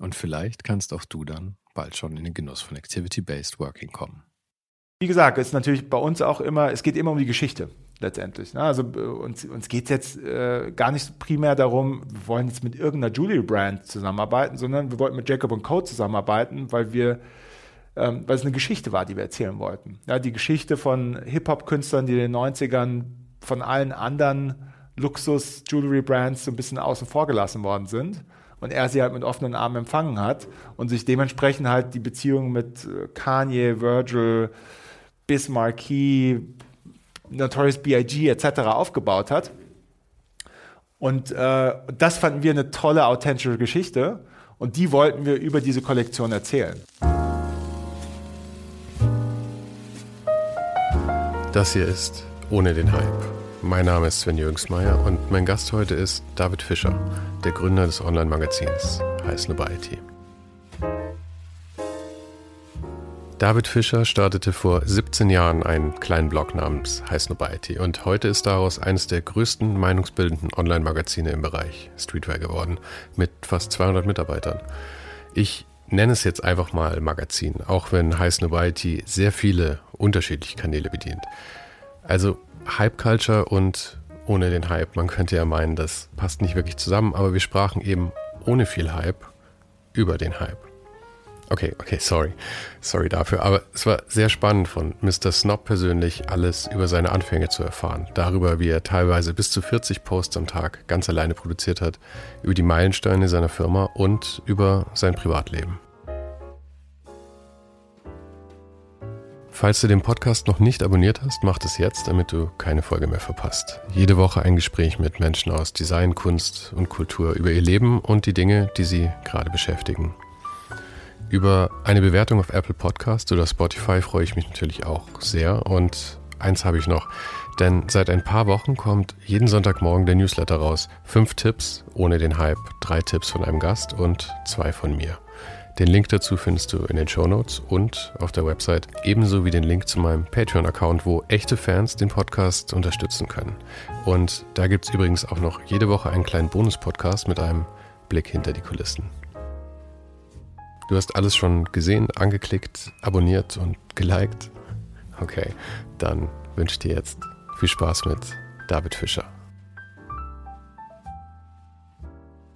Und vielleicht kannst auch du dann bald schon in den Genuss von Activity-Based Working kommen. Wie gesagt, ist natürlich bei uns auch immer, es geht immer um die Geschichte letztendlich. Ne? Also äh, uns, uns geht es jetzt äh, gar nicht primär darum, wir wollen jetzt mit irgendeiner Jewelry-Brand zusammenarbeiten, sondern wir wollten mit Jacob Co. zusammenarbeiten, weil wir ähm, weil es eine Geschichte war, die wir erzählen wollten. Ja, die Geschichte von Hip-Hop-Künstlern, die in den 90ern von allen anderen Luxus-Jewelry-Brands so ein bisschen außen vor gelassen worden sind und er sie halt mit offenen Armen empfangen hat und sich dementsprechend halt die Beziehung mit äh, Kanye, Virgil, Bismarcky, Notorious B.I.G. etc. aufgebaut hat. Und äh, das fanden wir eine tolle, authentische Geschichte und die wollten wir über diese Kollektion erzählen. Das hier ist Ohne den Hype. Mein Name ist Sven Jürgensmeier und mein Gast heute ist David Fischer, der Gründer des Online-Magazins Heiß IT. David Fischer startete vor 17 Jahren einen kleinen Blog namens Heiß IT und heute ist daraus eines der größten meinungsbildenden Online-Magazine im Bereich Streetwear geworden, mit fast 200 Mitarbeitern. Ich nenne es jetzt einfach mal Magazin, auch wenn Heiß Nobiety sehr viele unterschiedliche Kanäle bedient. Also Hype Culture und ohne den Hype. Man könnte ja meinen, das passt nicht wirklich zusammen, aber wir sprachen eben ohne viel Hype über den Hype. Okay, okay, sorry. Sorry dafür. Aber es war sehr spannend von Mr. Snob persönlich alles über seine Anfänge zu erfahren. Darüber, wie er teilweise bis zu 40 Posts am Tag ganz alleine produziert hat, über die Meilensteine seiner Firma und über sein Privatleben. Falls du den Podcast noch nicht abonniert hast, mach es jetzt, damit du keine Folge mehr verpasst. Jede Woche ein Gespräch mit Menschen aus Design, Kunst und Kultur über ihr Leben und die Dinge, die sie gerade beschäftigen. Über eine Bewertung auf Apple Podcast oder Spotify freue ich mich natürlich auch sehr. Und eins habe ich noch, denn seit ein paar Wochen kommt jeden Sonntagmorgen der Newsletter raus. Fünf Tipps ohne den Hype, drei Tipps von einem Gast und zwei von mir. Den Link dazu findest du in den Show Notes und auf der Website, ebenso wie den Link zu meinem Patreon-Account, wo echte Fans den Podcast unterstützen können. Und da gibt es übrigens auch noch jede Woche einen kleinen Bonus-Podcast mit einem Blick hinter die Kulissen. Du hast alles schon gesehen, angeklickt, abonniert und geliked? Okay, dann wünsche ich dir jetzt viel Spaß mit David Fischer.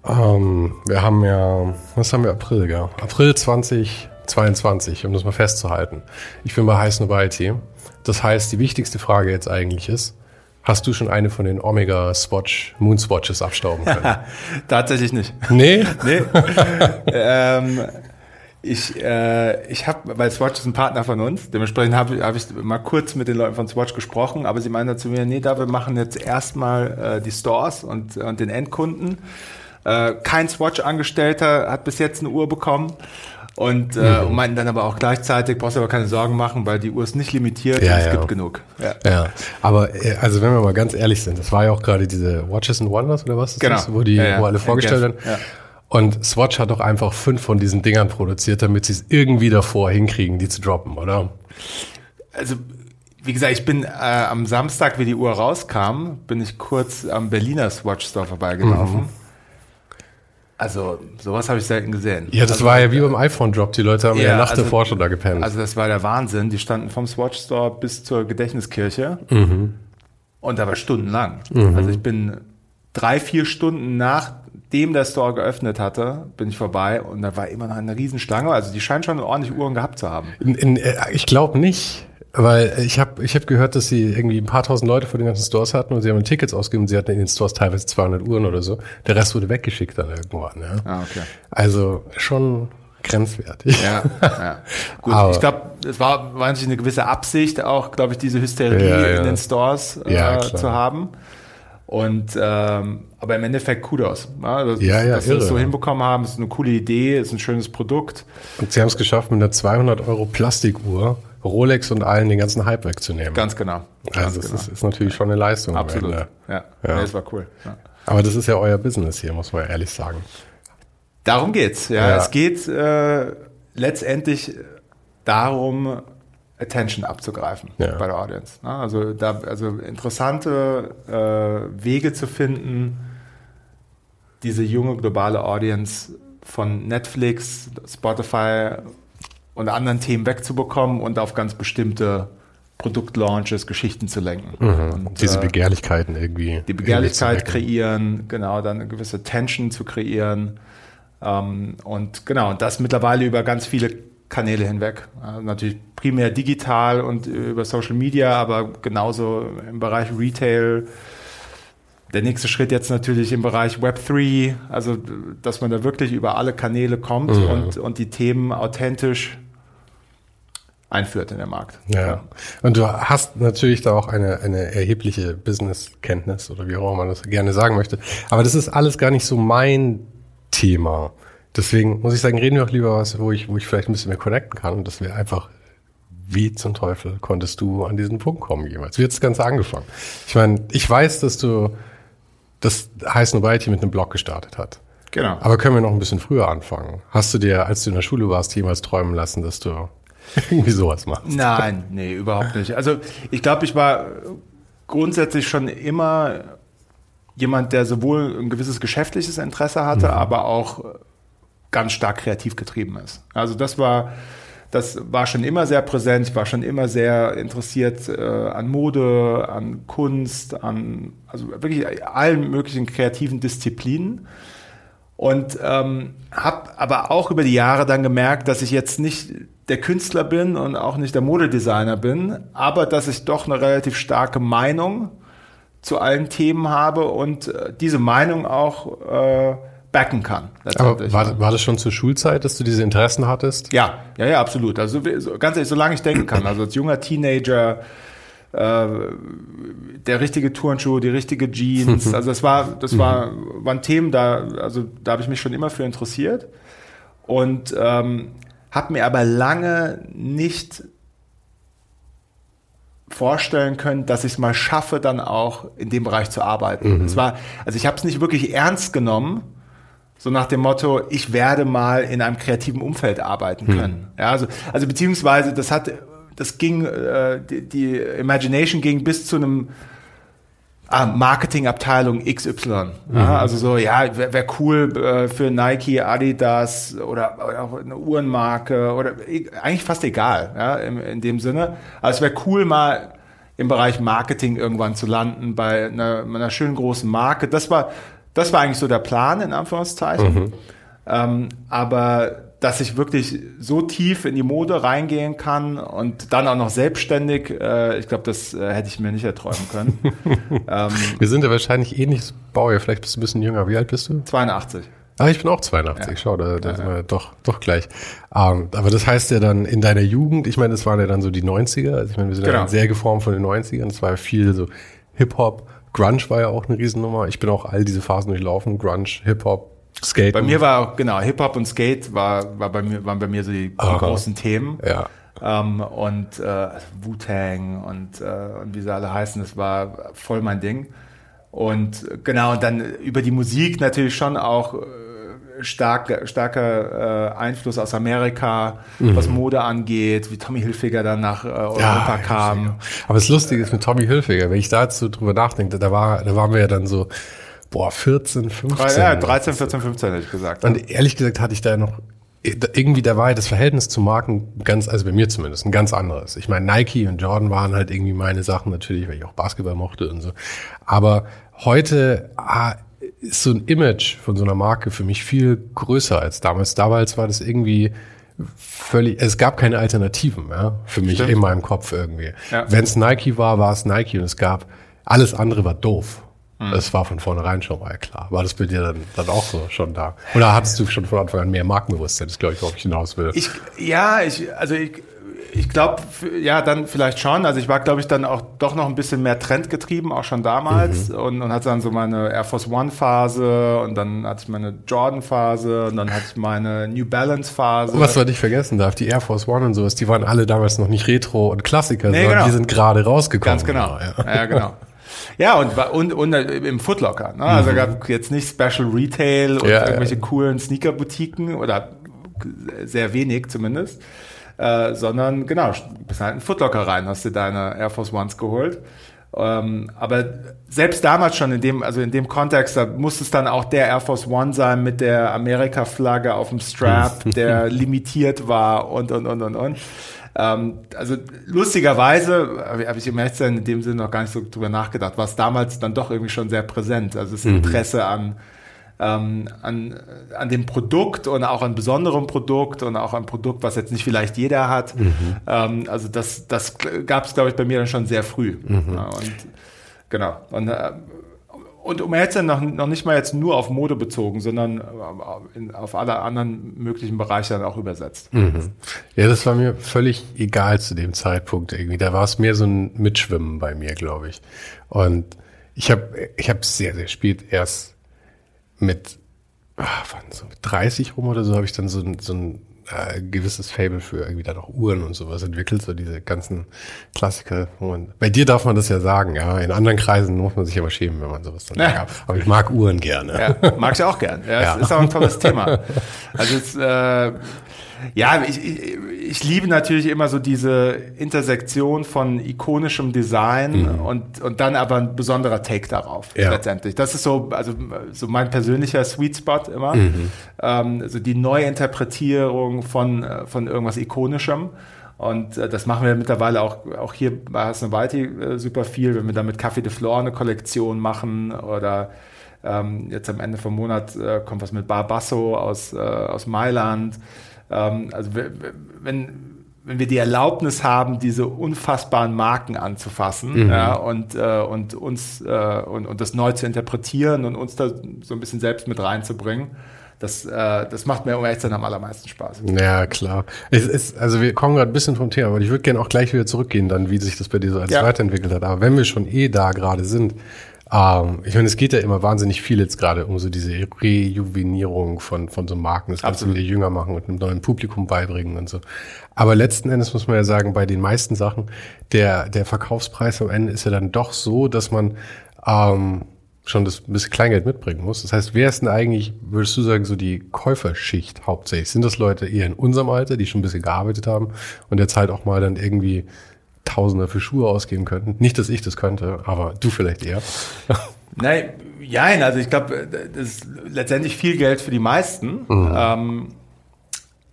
Ähm, wir haben ja, was haben wir April, gell? April 2022, um das mal festzuhalten. Ich bin bei Heiß Nobiety. Das heißt, die wichtigste Frage jetzt eigentlich ist, Hast du schon eine von den Omega Swatch Moon Swatches abstauben können? Tatsächlich nicht. Nee? nee. ähm, ich, äh, ich habe, weil Swatch ist ein Partner von uns, dementsprechend habe hab ich mal kurz mit den Leuten von Swatch gesprochen, aber sie meinen zu mir, nee, da wir machen jetzt erstmal äh, die Stores und, und den Endkunden. Äh, kein Swatch-Angestellter hat bis jetzt eine Uhr bekommen. Und, äh, mhm. meinten dann aber auch gleichzeitig, brauchst du aber keine Sorgen machen, weil die Uhr ist nicht limitiert ja, es ja. gibt genug. Ja. ja, aber äh, also wenn wir mal ganz ehrlich sind, das war ja auch gerade diese Watches and Wonders oder was? Genau. Ist, wo die, wo alle vorgestellt werden. Und Swatch hat doch einfach fünf von diesen Dingern produziert, damit sie es irgendwie davor hinkriegen, die zu droppen, oder? Also, wie gesagt, ich bin äh, am Samstag, wie die Uhr rauskam, bin ich kurz am Berliner Swatch Store vorbeigelaufen. Mhm. Also, sowas habe ich selten gesehen. Ja, das also, war ja wie beim iPhone-Drop. Die Leute haben ja, ja Nacht also, davor schon da gepennt. Also, das war der Wahnsinn. Die standen vom Swatch Store bis zur Gedächtniskirche. Mhm. Und da war stundenlang. Mhm. Also, ich bin drei, vier Stunden nach nachdem der Store geöffnet hatte, bin ich vorbei und da war immer noch eine Riesenschlange. Also die scheinen schon ordentlich Uhren gehabt zu haben. In, in, äh, ich glaube nicht. Weil ich habe ich hab gehört, dass sie irgendwie ein paar tausend Leute vor den ganzen Stores hatten und sie haben Tickets ausgegeben. Sie hatten in den Stores teilweise 200 Uhren oder so. Der Rest wurde weggeschickt dann irgendwann. Ja. Ah, okay. Also schon grenzwertig. Ja, ja. Gut, Aber- ich glaube, es war natürlich eine gewisse Absicht, auch, glaube ich, diese Hysterie Ja, ja. in den Stores äh, zu haben. Und ähm, aber im Endeffekt Kudos. Ja, dass, Ja, ja, dass sie das irre. so hinbekommen haben, ist eine coole Idee, ist ein schönes Produkt. Und sie haben es geschafft, mit einer 200 Euro Plastikuhr Rolex und allen den ganzen Hype wegzunehmen. Ganz genau. Ganz also das genau. ist, ist natürlich schon eine Leistung. Absolut. Ja, Ja. das war cool. Ja. Aber das ist ja euer Business hier, muss man ehrlich sagen. Darum geht's. Ja, Ja. es geht äh, letztendlich darum, Attention abzugreifen Ja. bei der Audience. Ne? Also da, also interessante äh, Wege zu finden, diese junge globale Audience von Netflix, Spotify und anderen Themen wegzubekommen und auf ganz bestimmte Produktlaunches, Geschichten zu lenken. Und, Und diese äh, Begehrlichkeiten irgendwie. die Begehrlichkeit irgendwie kreieren, genau, dann eine gewisse Tension zu kreieren. Ähm, und genau, und das mittlerweile über ganz viele Kanäle hinweg. Also natürlich primär digital und über Social Media, aber genauso im Bereich Retail. Der nächste Schritt jetzt natürlich im Bereich Web3, also dass man da wirklich über alle Kanäle kommt Mhm. und, und die Themen authentisch einführt in den Markt. Ja. Und du hast natürlich da auch eine, eine erhebliche Business-Kenntnis oder wie auch immer man das gerne sagen möchte. Aber das ist alles gar nicht so mein Thema. Deswegen muss ich sagen, reden wir auch lieber was, wo ich, wo ich vielleicht ein bisschen mehr connecten kann. Und das wäre einfach, wie zum Teufel konntest du an diesen Punkt kommen jemals? Wie hat das Ganze angefangen? Ich meine, ich weiß, dass du das Heiß Nobiety mit einem Blog gestartet hat. Genau. Aber können wir noch ein bisschen früher anfangen? Hast du dir, als du in der Schule warst, jemals träumen lassen, dass du irgendwie sowas machst? Nein, nee, überhaupt nicht. Also ich glaube, ich war grundsätzlich schon immer jemand, der sowohl ein gewisses geschäftliches Interesse hatte, aber auch ganz stark kreativ getrieben ist. Also das war, das war schon immer sehr präsent. Ich war schon immer sehr interessiert äh, an Mode, an Kunst, an also wirklich allen möglichen kreativen Disziplinen. Und ähm, habe aber auch über die Jahre dann gemerkt, dass ich jetzt nicht der Künstler bin und auch nicht der Modedesigner bin, aber dass ich doch eine relativ starke Meinung zu allen Themen habe und äh, diese Meinung auch äh, backen kann. Aber war, war das schon zur Schulzeit, dass du diese Interessen hattest? Ja, ja, ja, absolut. Also so- so, ganz ehrlich, solange ich denken kann. Also als junger Teenager, äh, der richtige Turnschuh, die richtige Jeans. Also das war, das war, waren Themen, da, also da habe ich mich schon immer für interessiert und ähm, habe mir aber lange nicht vorstellen können, dass ich es mal schaffe, dann auch in dem Bereich zu arbeiten. Es war, also ich habe es nicht wirklich ernst genommen, so nach dem Motto, ich werde mal in einem kreativen Umfeld arbeiten können. Ja, also, also beziehungsweise das hat, das ging, äh, die, die Imagination ging bis zu einem ah, Marketingabteilung XY. Ja, also so, ja, wäre wär cool äh, für Nike, Adidas oder, oder auch eine Uhrenmarke oder e- eigentlich fast egal, ja, in, in dem Sinne. Aber es wäre cool mal im Bereich Marketing irgendwann zu landen bei einer, einer schönen großen Marke. Das war, das war eigentlich so der Plan, in Anführungszeichen. Ähm, aber dass ich wirklich so tief in die Mode reingehen kann und dann auch noch selbstständig, äh, ich glaube, das äh, hätte ich mir nicht erträumen können. ähm, Wir sind ja wahrscheinlich ähnliches Baujahr, vielleicht bist du ein bisschen jünger. Wie alt bist du? 82. Ah, ich bin auch 82. Schau, da, da sind wir doch, doch gleich. Ähm, aber das heißt ja dann in deiner Jugend, ich meine, das waren ja dann so die 90er. Also ich meine, wir sind ja Genau. dann sehr geformt von den 90ern. Das war ja viel so Hip-Hop. Grunge war ja auch eine Riesennummer. Ich bin auch all diese Phasen durchlaufen. Grunge, Hip-Hop, Skate. Bei mir war auch, genau, Hip-Hop und Skate war, war bei mir, waren bei mir so die, Aha. großen Themen. Ja. Ähm, und äh, Wu-Tang und, äh, und wie sie alle heißen, das war voll mein Ding. Und genau, und dann über die Musik natürlich schon auch äh, stark, starker äh, Einfluss aus Amerika, was Mode angeht, wie Tommy Hilfiger dann nach äh, Europa kam. Aber das Lustige ist mit Tommy Hilfiger, wenn ich dazu drüber nachdenke, da war, da waren wir ja dann so, boah, 14, 15. Ja, 13, 14, 15 hätte ich gesagt. Und ehrlich gesagt hatte ich da noch irgendwie da war ja das Verhältnis zu Marken ganz, also bei mir zumindest, ein ganz anderes. Ich meine, Nike und Jordan waren halt irgendwie meine Sachen natürlich, weil ich auch Basketball mochte und so. Aber heute ah, ist so ein Image von so einer Marke für mich viel größer als damals. Damals war das irgendwie völlig, es gab keine Alternativen ja, für mich Stimmt. in meinem Kopf irgendwie. Ja. Wenn es Nike war, war es Nike und es gab, alles andere war doof. Mhm. Das war von vornherein schon mal klar. War das bei dir dann, dann auch so schon da? Oder hattest du schon von Anfang an mehr Markenbewusstsein? Das glaube ich, worauf ich hinaus will. Ich, ja, ich, also ich, ich glaube, ja, dann vielleicht schon. Also ich war, glaube ich, dann auch doch noch ein bisschen mehr trendgetrieben, auch schon damals. Mhm. Und, und hatte dann so meine Air Force One Phase und dann hatte ich meine Jordan Phase und dann hatte ich meine New Balance Phase. was man nicht vergessen darf, die Air Force One und sowas, die waren alle damals noch nicht Retro und Klassiker, nee, sondern genau. die sind gerade rausgekommen. Ganz genau. Ja, ja genau. Ja, und, und, und im Footlocker. Ne? Also mhm. gab jetzt nicht Special Retail und ja, irgendwelche ja. coolen Sneaker-Boutiquen oder sehr wenig zumindest. Äh, sondern genau, bist halt in Footlocker rein, hast dir deine Air Force Ones geholt. Ähm, aber selbst damals schon in dem, also in dem Kontext, da musste es dann auch der Air Force One sein mit der Amerika-Flagge auf dem Strap, der limitiert war und, und, und, und, und. Ähm, also lustigerweise habe ich im Ehrlich in dem Sinne noch gar nicht so drüber nachgedacht, war es damals dann doch irgendwie schon sehr präsent. Also das mhm. Interesse mhm. an ähm, an, an dem Produkt und auch an besonderem Produkt und auch ein Produkt, was jetzt nicht vielleicht jeder hat. Mhm. Ähm, also das, das gab es, glaube ich, bei mir dann schon sehr früh. Mhm. Ja, und genau. Und, äh, und um jetzt noch, noch nicht mal jetzt nur auf Mode bezogen, sondern äh, auf alle anderen möglichen Bereiche dann auch übersetzt. Mhm. Ja, das war mir völlig egal zu dem Zeitpunkt irgendwie. Da war es mehr so ein Mitschwimmen bei mir, glaube ich. Und ich habe ich hab sehr, sehr spät erst mit, ach, wann so mit 30 rum oder so, habe ich dann so, so ein äh, gewisses Fable für irgendwie dann auch Uhren und sowas entwickelt, so diese ganzen Klassiker. Man, bei dir darf man das ja sagen, ja. In anderen Kreisen muss man sich aber schämen, wenn man sowas dann ja. sagt. Aber ich mag Uhren gerne. Ja, mag ich auch gern. Ja, ja. ist auch ein tolles Thema. Also es, äh, ja, ich, ich, ich liebe natürlich immer so diese Intersektion von ikonischem Design mhm. und, und dann aber ein besonderer Take darauf ja. letztendlich. Das ist so, also so mein persönlicher Sweet Spot immer. Mhm. Ähm, also die Neuinterpretierung von, von irgendwas Ikonischem. Und äh, das machen wir mittlerweile auch, auch hier bei Hasnowalti äh, super viel, wenn wir dann mit Café de Flore eine Kollektion machen oder ähm, jetzt am Ende vom Monat äh, kommt was mit Barbasso aus, äh, aus Mailand. Ähm, also wenn, wenn wir die Erlaubnis haben, diese unfassbaren Marken anzufassen mhm. ja, und, äh, und uns äh, und, und das neu zu interpretieren und uns da so ein bisschen selbst mit reinzubringen. Das, äh, das macht mir um ehrlich am allermeisten Spaß. Ja, klar. Es ist, also wir kommen gerade ein bisschen vom Thema, aber ich würde gerne auch gleich wieder zurückgehen, dann, wie sich das bei dir so alles ja. weiterentwickelt hat. Aber wenn wir schon eh da gerade sind, ähm, ich meine, es geht ja immer wahnsinnig viel jetzt gerade um so diese Rejuvenierung von, von so Marken. Das kannst du wieder jünger machen und einem neuen Publikum beibringen und so. Aber letzten Endes muss man ja sagen, bei den meisten Sachen, der, der Verkaufspreis am Ende ist ja dann doch so, dass man ähm, schon das bisschen Kleingeld mitbringen muss. Das heißt, wer ist denn eigentlich, würdest du sagen, so die Käuferschicht hauptsächlich? Sind das Leute eher in unserem Alter, die schon ein bisschen gearbeitet haben und jetzt halt auch mal dann irgendwie Tausender für Schuhe ausgeben könnten. Nicht, dass ich das könnte, aber du vielleicht eher. Nein, ja, also ich glaube, das ist letztendlich viel Geld für die meisten. Mhm. Ähm,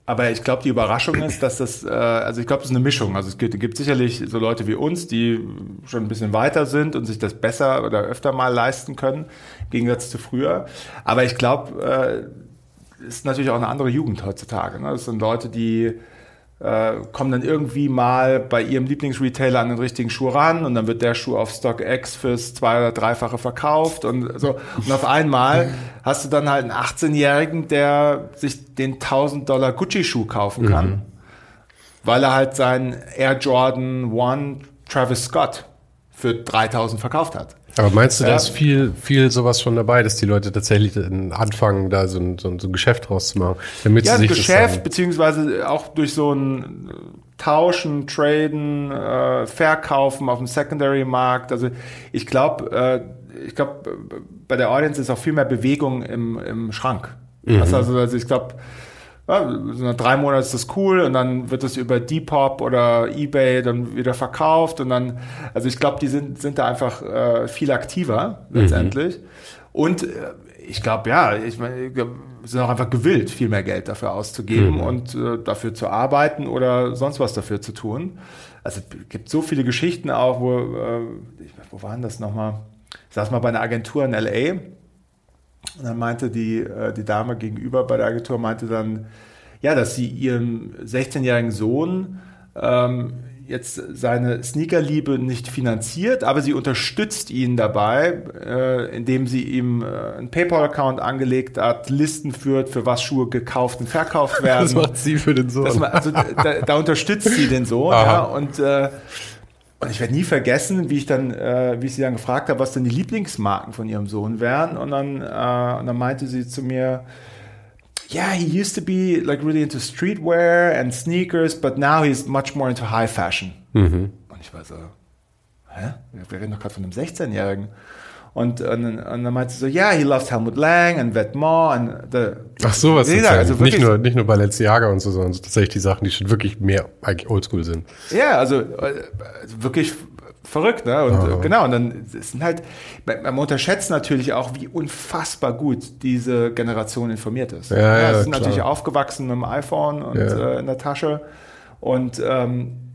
aber ich glaube, die Überraschung ist, dass das, äh, also ich glaube, das ist eine Mischung. Also es gibt, gibt, sicherlich so Leute wie uns, die schon ein bisschen weiter sind und sich das besser oder öfter mal leisten können, im Gegensatz zu früher. Aber ich glaube, äh, ist natürlich auch eine andere Jugend heutzutage. Ne? Das sind Leute, die äh, kommen dann irgendwie mal bei ihrem Lieblingsretailer an den richtigen Schuh ran und dann wird der Schuh auf StockX fürs zwei- oder dreifache verkauft und so. Und auf einmal hast du dann halt einen 18-Jährigen, der sich den 1000 Dollar Gucci-Schuh kaufen kann, mhm. weil er halt seinen Air Jordan One Travis Scott für 3000 verkauft hat. Aber meinst du, da ist viel, viel sowas schon dabei, dass die Leute tatsächlich anfangen, da so ein, so ein, so ein Geschäft draus zu machen? Damit ja, sie sich Geschäft, das beziehungsweise auch durch so ein Tauschen, Traden, äh, Verkaufen auf dem Secondary-Markt. Also ich glaube, äh, ich glaube, bei der Audience ist auch viel mehr Bewegung im, im Schrank. Mhm. Also, also ich glaube, ja, so nach drei Monaten ist das cool und dann wird es über Depop oder Ebay dann wieder verkauft und dann, also ich glaube, die sind, sind da einfach äh, viel aktiver letztendlich. Mhm. Und äh, ich glaube, ja, ich meine, sind auch einfach gewillt, viel mehr Geld dafür auszugeben mhm. und äh, dafür zu arbeiten oder sonst was dafür zu tun. Also es gibt so viele Geschichten auch, wo, äh, wo waren das nochmal? Ich saß mal bei einer Agentur in LA Und dann meinte die, äh, die Dame gegenüber bei der Agentur, meinte dann, ja, dass sie ihrem 16-jährigen Sohn ähm, jetzt seine Sneakerliebe nicht finanziert, aber sie unterstützt ihn dabei, äh, indem sie ihm äh, einen PayPal-Account angelegt hat, Listen führt, für was Schuhe gekauft und verkauft werden. Das macht sie für den Sohn. Das, also, da, da, unterstützt sie den Sohn, ja, und äh, und ich werde nie vergessen, wie ich dann, äh, wie ich sie dann gefragt habe, was denn die Lieblingsmarken von ihrem Sohn wären. Und dann, äh, und dann meinte sie zu mir, yeah, he used to be like really into streetwear and sneakers, but now he's much more into high fashion. Mhm. Und ich war so, hä? Wir reden doch gerade von einem 16-Jährigen. Und, und, und dann meinte sie so, ja, yeah, he loves Helmut Lang and Vetements and the, Ach so, was nee, also nicht nur nicht nur Balenciaga und so, sondern tatsächlich die Sachen, die schon wirklich mehr eigentlich Oldschool sind. Ja, also, also wirklich verrückt, ne? Und oh. genau, und dann sind halt, man unterschätzt natürlich auch, wie unfassbar gut diese Generation informiert ist. Ja, ja, ja sind klar. natürlich aufgewachsen mit dem iPhone und ja. äh, in der Tasche und ähm,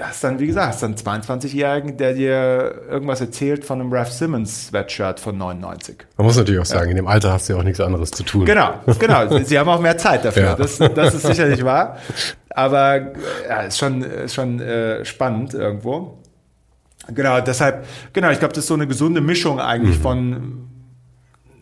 hast dann, wie gesagt, hast dann 22-Jährigen, der dir irgendwas erzählt von einem Ralph Simmons Sweatshirt von 99. Man muss natürlich auch sagen, ja. in dem Alter hast du ja auch nichts anderes zu tun. Genau, genau. Sie haben auch mehr Zeit dafür. Ja. Das, das ist sicherlich wahr. Aber ja, ist schon, ist schon äh, spannend irgendwo. Genau, deshalb, genau, ich glaube, das ist so eine gesunde Mischung eigentlich mhm. von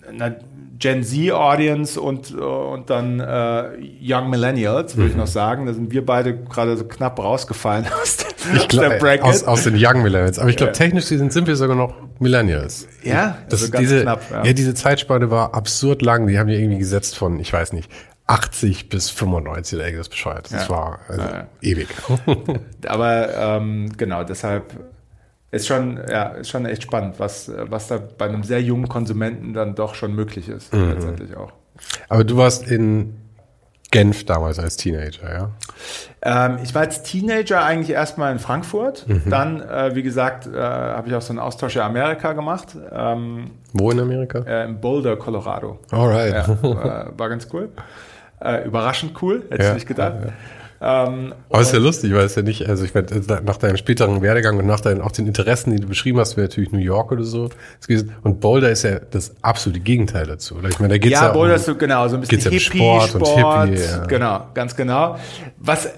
einer Gen Z-Audience und, und dann äh, Young Millennials, würde mhm. ich noch sagen. Da sind wir beide gerade so knapp rausgefallen aus, aus glaub. Aus, aus, den Young Millennials. Aber ich glaube, ja. technisch sind, sind wir sogar noch Millennials. Ja, das also diese, knapp, ja. ja, diese Zeitspanne war absurd lang. Die haben ja irgendwie gesetzt von, ich weiß nicht, 80 bis 95 oder irgendwas bescheuert. Das ja. war also ewig. Aber ähm, genau, deshalb ist schon, ja, ist schon echt spannend, was, was da bei einem sehr jungen Konsumenten dann doch schon möglich ist, mhm. letztendlich auch. Aber du warst in Genf damals als Teenager, ja? Ähm, ich war als Teenager eigentlich erstmal in Frankfurt. Mhm. Dann, äh, wie gesagt, äh, habe ich auch so einen Austausch in Amerika gemacht. Ähm, Wo in Amerika? Äh, in Boulder, Colorado. Alright. Ja, war, war ganz cool. Äh, überraschend cool, hätte ich nicht gedacht. Ja, ja. Ähm, Aber ist ja lustig, weil es ja nicht, also ich meine, nach deinem späteren Werdegang und nach deinen auch den Interessen, die du beschrieben hast, wäre natürlich New York oder so. Und Boulder ist ja das absolute Gegenteil dazu. Oder? Ich meine, da geht's ja, ja Boulder um, ist so genau, so ein bisschen Hippie, Sport, Sport, und Hippie. Ja. Genau, ganz genau. Was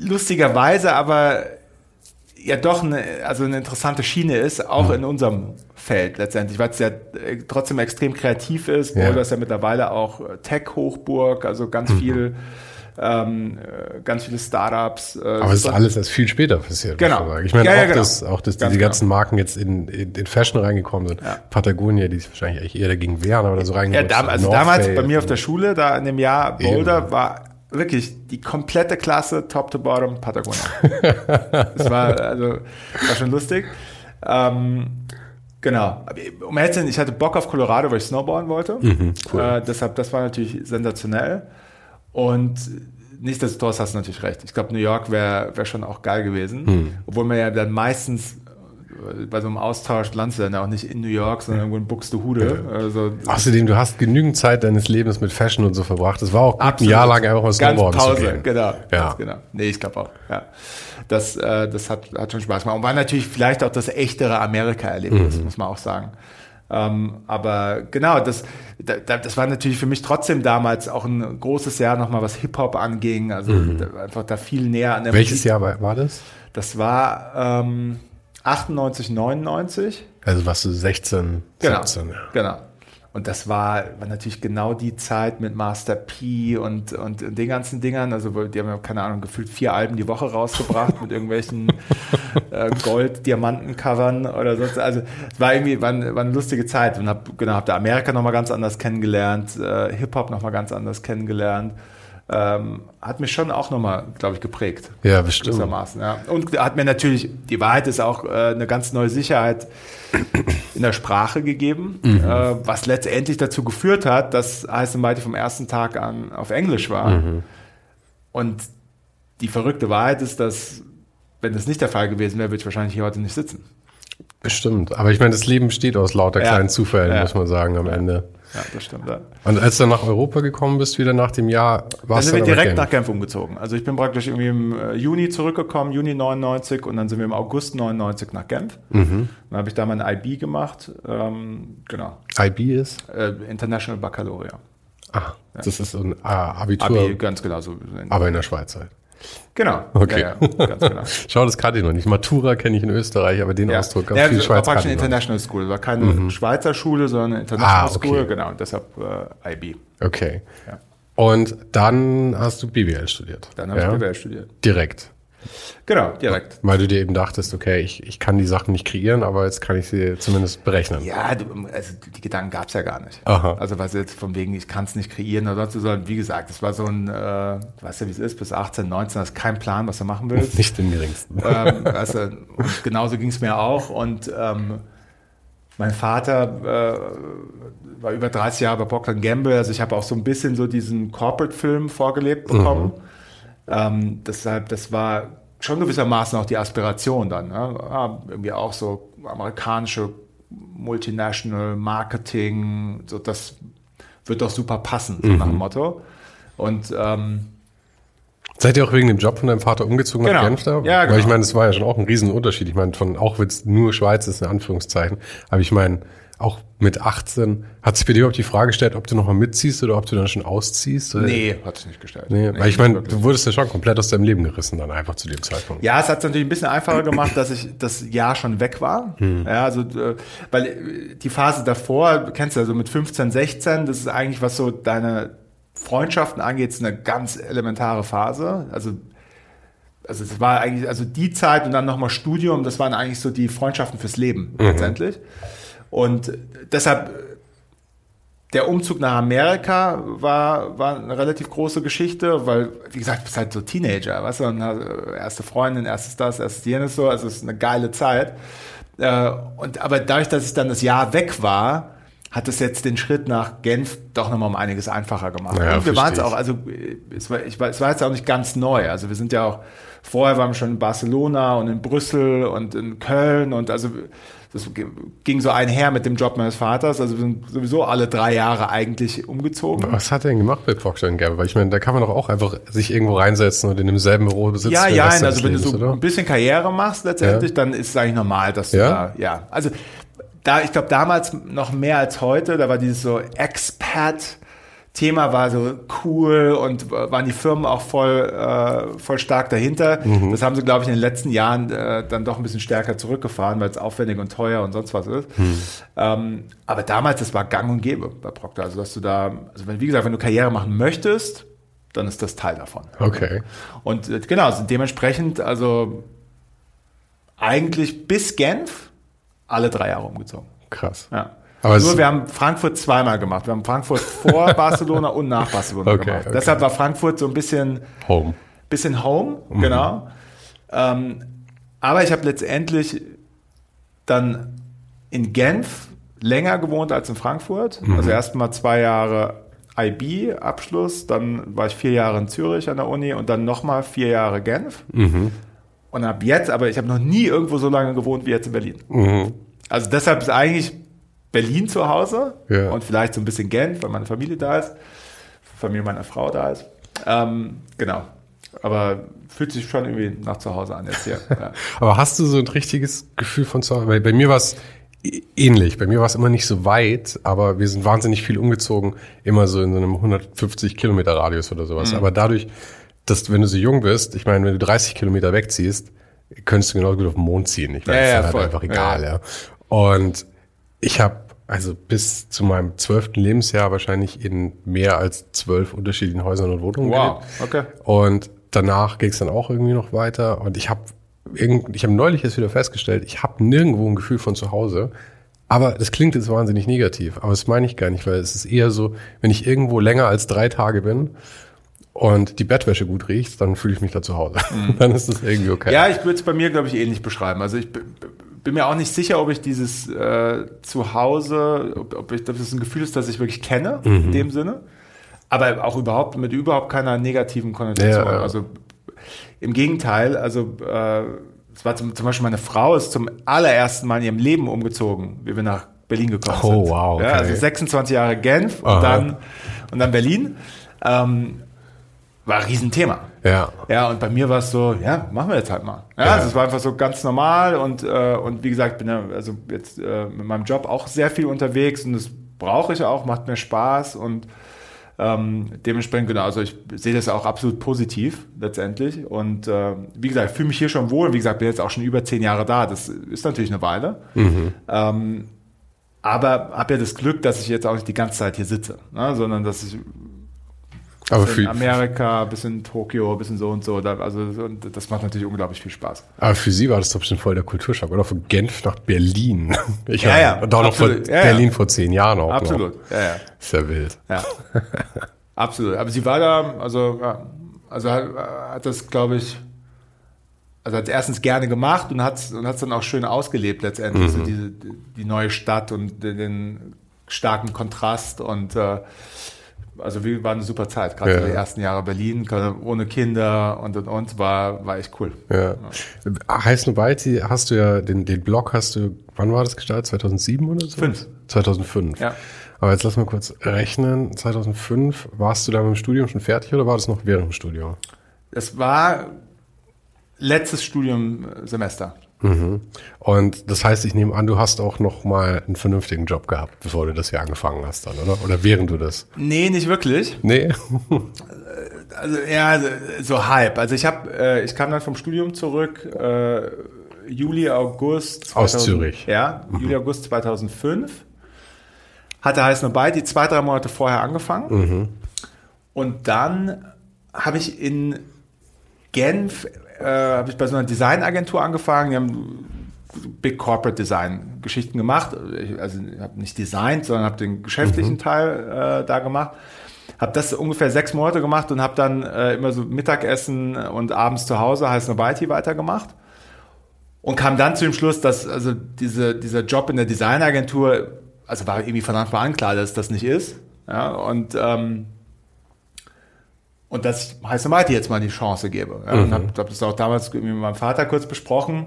lustigerweise aber ja doch eine, also eine interessante Schiene ist, auch mhm. in unserem Feld letztendlich, weil es ja äh, trotzdem extrem kreativ ist. Ja. Boulder ist ja mittlerweile auch Tech-Hochburg, also ganz mhm. viel ähm, äh, ganz viele Startups. Äh, Aber es ist alles erst viel später passiert. Genau. Ich meine ja, auch, ja, genau. dass, auch, dass diese ganzen genau. Marken jetzt in, in, in, Fashion reingekommen sind. Ja. Patagonia, die ist wahrscheinlich eigentlich eher dagegen wehren, aber da so reingekommen. Ja, da, also damals bei mir auf der Schule, da in dem Jahr Boulder, Eben. war wirklich die komplette Klasse, top to bottom, Patagonia. das war, also, war schon lustig. Ähm, Genau. Um ehrlich zu sein, ich hatte Bock auf Colorado, weil ich Snowboarden wollte. Mhm, cool. äh, deshalb, das war natürlich sensationell. Und nichtsdestotrotz hast du natürlich recht. Ich glaube, New York wäre wär schon auch geil gewesen. Hm. Obwohl man ja dann meistens äh, bei so einem Austausch landest du dann auch nicht in New York, sondern irgendwo in Buxtehude. Ja. Also, Außerdem, du hast genügend Zeit deines Lebens mit Fashion und so verbracht. Das war auch ein Jahr lang einfach mal Snowboarden Ganz Pause, genau. Ja. genau. Nee, ich glaube auch. Ja. Das, äh, das hat, hat schon Spaß gemacht. Und war natürlich vielleicht auch das echtere Amerika-Erlebnis, mhm. muss man auch sagen. Ähm, aber genau, das, das war natürlich für mich trotzdem damals auch ein großes Jahr nochmal, was Hip-Hop anging. Also mhm. da, einfach da viel näher an der Welches Musik. Jahr war, war, das? Das war ähm, 98, 99. Also warst du 16, 17. Genau, ja. genau. Und das war, war natürlich genau die Zeit mit Master P und, und, den ganzen Dingern. Also die haben ja, keine Ahnung, gefühlt vier Alben die Woche rausgebracht mit irgendwelchen äh, Gold-Diamanten-Covern oder sonst. Also es war irgendwie war, war eine lustige Zeit. Und habe genau, hab da Amerika nochmal ganz anders kennengelernt, äh, Hip-Hop nochmal ganz anders kennengelernt ähm, hat mich schon auch nochmal, glaube ich, geprägt. Ja, bestimmt. Ja. Und hat mir natürlich, die Wahrheit ist auch äh, eine ganz neue Sicherheit in der Sprache gegeben, mhm. äh, was letztendlich dazu geführt hat, dass Heiß Mighty vom ersten Tag an auf Englisch war. Mhm. Und die verrückte Wahrheit ist, dass, wenn das nicht der Fall gewesen wäre, würde ich wahrscheinlich hier heute nicht sitzen. Bestimmt. Aber ich meine, das Leben besteht aus lauter ja. kleinen Zufällen, ja. muss man sagen, am Ende. ja, das stimmt. Ja. Und als du dann nach Europa gekommen bist, wieder nach dem Jahr, Dann warst sind du wir dann direkt nach nach Genf umgezogen. Also ich bin praktisch irgendwie im äh, Juni zurückgekommen, Juni 99 und dann sind wir im August 99 nach Genf. Mhm. Dann habe ich da mein IB gemacht. Ähm, genau. IB ist? Äh, International Baccalaureate. Ah, das ist so ein äh, Abitur, Abi, ganz genau so. aber in der Schweiz halt. Genau. Okay. Ja, ja, ganz genau. Schau, das kannte ich noch nicht. Matura kenne ich in Österreich, aber den Ja, Ausdruck auf ja, war Schweiz praktisch kannte eine. International School. War keine Schweizer Schule, sondern eine International Ah, okay. School. Genau, und deshalb äh, IB. Okay. Ja. Und dann hast du BWL studiert. Dann habe ich BWL studiert. Direkt. Genau, direkt. Weil du dir eben dachtest, okay, ich, ich kann die Sachen nicht kreieren, aber jetzt kann ich sie zumindest berechnen. Ja, du, also die Gedanken gab es ja gar nicht. Aha. Also was jetzt von wegen, ich kann es nicht kreieren oder sonst, sondern wie gesagt, es war so ein, äh, du weißt ja, wie es ist, bis 18, 19, hast keinen Plan, was du machen willst. Nicht den geringsten. ähm, weißt du, genauso ging es mir auch. Und ähm, mein Vater äh, war über 30 Jahre bei Procter Gamble. Also ich habe auch so ein bisschen so diesen Corporate-Film vorgelebt bekommen. Ähm, deshalb, das war schon gewissermaßen auch die Aspiration dann. Ne? Ja, irgendwie auch so amerikanische Multinational Marketing, so das wird doch super passen, so nach dem Motto. Und ähm, Seid ihr auch wegen dem Job von deinem Vater umgezogen nach Genau. Genf da? Ja, Weil genau. ich meine, das war ja schon auch ein Riesenunterschied. Ich meine, von, auch wenn es nur Schweiz ist, in Anführungszeichen. Aber ich meine, auch mit 18, hat sich bei dir überhaupt die Frage gestellt, ob du nochmal mitziehst oder ob du dann schon ausziehst? Oder? nee, hat sich nicht gestellt. Nee, Nee, weil ich meine, du wurdest ja schon komplett aus deinem Leben gerissen dann einfach zu dem Zeitpunkt. Ja, es hat es natürlich ein bisschen einfacher gemacht, dass ich das Jahr schon weg war. Ja, also, äh, weil äh, die Phase davor, du kennst ja so mit 15, 16, das ist eigentlich, was so deine Freundschaften angeht, ist eine ganz elementare Phase. Also, also es war eigentlich, also die Zeit und dann nochmal Studium, das waren eigentlich so die Freundschaften fürs Leben letztendlich. Und deshalb der Umzug nach Amerika war, war eine relativ große Geschichte, weil, wie gesagt, du bist halt so Teenager, weißt du, und äh, erste Freundin, erstes das, erstes jenes so, also es ist eine geile Zeit. Äh, Und, aber dadurch, dass ich dann das Jahr weg war, hat es jetzt den Schritt nach Genf doch nochmal um einiges einfacher gemacht. Ja, und wir waren es auch, also äh, es war, ich war, es war jetzt auch nicht ganz neu. Also wir sind ja auch, vorher waren wir schon in Barcelona und in Brüssel und in Köln und also das ging so einher mit dem Job meines Vaters. Also wir sind sowieso alle drei Jahre eigentlich umgezogen. Was hat er denn gemacht bei Procter Gamble? Weil ich meine, da kann man doch auch einfach sich irgendwo reinsetzen und in demselben Büro sitzen. Ja, ja, Rest also wenn du so oder? ein bisschen Karriere machst letztendlich, Ja. dann ist es eigentlich normal, dass du Ja? da, ja. Also da, ich glaube damals noch mehr als heute, da war dieses so Expat. Thema war so cool und waren die Firmen auch voll, äh, voll stark dahinter. Mhm. Das haben sie, glaube ich, in den letzten Jahren äh, dann doch ein bisschen stärker zurückgefahren, weil es aufwendig und teuer und sonst was ist. Mhm. Ähm, aber damals, das war gang und gäbe bei Procter. Also, dass du da, also wenn, wie gesagt, wenn du Karriere machen möchtest, dann ist das Teil davon. Okay. Und äh, genau, sind dementsprechend, also eigentlich bis Genf alle drei Jahre umgezogen. Krass. Ja. Aber Nur wir haben Frankfurt zweimal gemacht. Wir haben Frankfurt vor Barcelona und nach Barcelona Okay, gemacht. okay. Deshalb war Frankfurt so ein bisschen, Home. bisschen Home, Mhm. genau. Ähm, aber ich habe letztendlich dann in Genf länger gewohnt als in Frankfurt. Mhm. Also erst mal zwei Jahre IB-Abschluss, dann war ich vier Jahre in Zürich an der Uni und dann nochmal vier Jahre Genf. Mhm. Und ab jetzt, aber ich habe noch nie irgendwo so lange gewohnt wie jetzt in Berlin. Mhm. Also deshalb ist eigentlich Berlin zu Hause Ja. und vielleicht so ein bisschen Genf, weil meine Familie da ist, Familie meiner Frau da ist. Ähm, genau. Aber fühlt sich schon irgendwie nach zu Hause an jetzt hier. Ja. Aber hast du so ein richtiges Gefühl von zu Hause? Weil bei mir war es ähnlich. Bei mir war es immer nicht so weit, aber wir sind wahnsinnig viel umgezogen, immer so in so einem 150 Kilometer Radius oder sowas. Mhm. Aber dadurch, dass wenn du so jung bist, ich meine, wenn du 30 Kilometer wegziehst, könntest du genauso gut auf den Mond ziehen. Ich meine, Ja, das ja, ist halt voll. einfach egal, ja. Und ich habe also bis zu meinem zwölften Lebensjahr wahrscheinlich in mehr als zwölf unterschiedlichen Häusern und Wohnungen Wow, gelebt. okay. Und danach ging es dann auch irgendwie noch weiter. Und ich habe ich habe neulich jetzt wieder festgestellt, ich habe nirgendwo ein Gefühl von zu Hause. Aber das klingt jetzt wahnsinnig negativ, aber das meine ich gar nicht, weil es ist eher so, wenn ich irgendwo länger als drei Tage bin und die Bettwäsche gut riecht, dann fühle ich mich da zu Hause. dann ist das irgendwie okay. Mhm. ja, ich würde es bei mir, glaube ich, ähnlich beschreiben. Also ich bin mir auch nicht sicher, ob ich dieses äh, Zuhause, ob, ob, ich, ob das ein Gefühl ist, das ich wirklich kenne, Mhm. in dem Sinne. Aber auch überhaupt mit überhaupt keiner negativen Konnotation. Ja, ja. Also im Gegenteil, also äh, es war zum, zum Beispiel meine Frau ist zum allerersten Mal in ihrem Leben umgezogen, wie wir nach Berlin gekostet. Oh, wow, Ja, okay. also 26 Jahre Genf und Aha. dann, und dann Berlin. Ähm, war ein Riesenthema. Ja. Ja, und bei mir war es so, ja, machen wir jetzt halt mal. Ja, Ja. Also es war einfach so ganz normal und, äh, und wie gesagt, bin ja also jetzt äh, mit meinem Job auch sehr viel unterwegs und das brauche ich auch, macht mir Spaß und ähm, dementsprechend, genau, also ich sehe das auch absolut positiv letztendlich. Und äh, wie gesagt, ich fühle mich hier schon wohl. Wie gesagt, bin jetzt auch schon über zehn Jahre da. Das ist natürlich eine Weile. Ähm, aber habe ja das Glück, dass ich jetzt auch nicht die ganze Zeit hier sitze, ne, sondern dass ich Aber in für, Amerika, bis in Tokio, bis in so und so. Da, also und das macht natürlich unglaublich viel Spaß. aber für Sie war das doch bestimmt voll der Kulturschock, oder? Von Genf nach Berlin. Ich Ja, ja, Und auch noch von. Ja, ja. Berlin vor zehn Jahren auch Absolut, noch. ja, ja. Ist ja wild. Ja, absolut. Aber sie war da, also, ja, also hat, hat das, glaube ich, also hat erstens gerne gemacht und hat es und hat's dann auch schön ausgelebt letztendlich, so diese, die neue Stadt und den, den starken Kontrast und äh, also wir waren eine super Zeit, gerade Ja. die ersten Jahre Berlin, gerade ohne Kinder und und und war war echt cool. Ja. Heiß Nobiety hast du ja, den, den Blog hast du, wann war das gestartet? 2007 oder so? Fünf. 2005. Ja. Aber jetzt lass mal kurz rechnen. 2005, warst du da mit dem Studium schon fertig oder war das noch während dem Studium? Es war letztes Studiumsemester. Mhm. Und das heißt, ich nehme an, du hast auch noch mal einen vernünftigen Job gehabt, bevor du das hier angefangen hast dann, oder? Oder während du das? Nee, nicht wirklich. Nee? Also ja, so halb. Also ich habe, äh, ich kam dann vom Studium zurück, äh, Juli, August. Aus Zürich. Ja, Juli, August 2005. Hatte heiß nur bei, die zwei, drei Monate vorher angefangen. Und dann habe ich in Genf, äh, habe ich bei so einer Designagentur angefangen. Die haben Big Corporate Design Geschichten gemacht. Ich, also ich habe nicht designt, sondern habe den geschäftlichen Teil äh, da gemacht. Habe das ungefähr sechs Monate gemacht und habe dann äh, immer so Mittagessen und abends zu Hause heißt Nobiety weitergemacht. Und kam dann zu dem Schluss, dass also diese, dieser Job in der Designagentur, also war irgendwie von Anfang an klar, dass das nicht ist. Ja, und, ähm, und dass ich heißt Nobiety jetzt mal die Chance gebe. Ja, Und habe hab das auch damals mit meinem Vater kurz besprochen.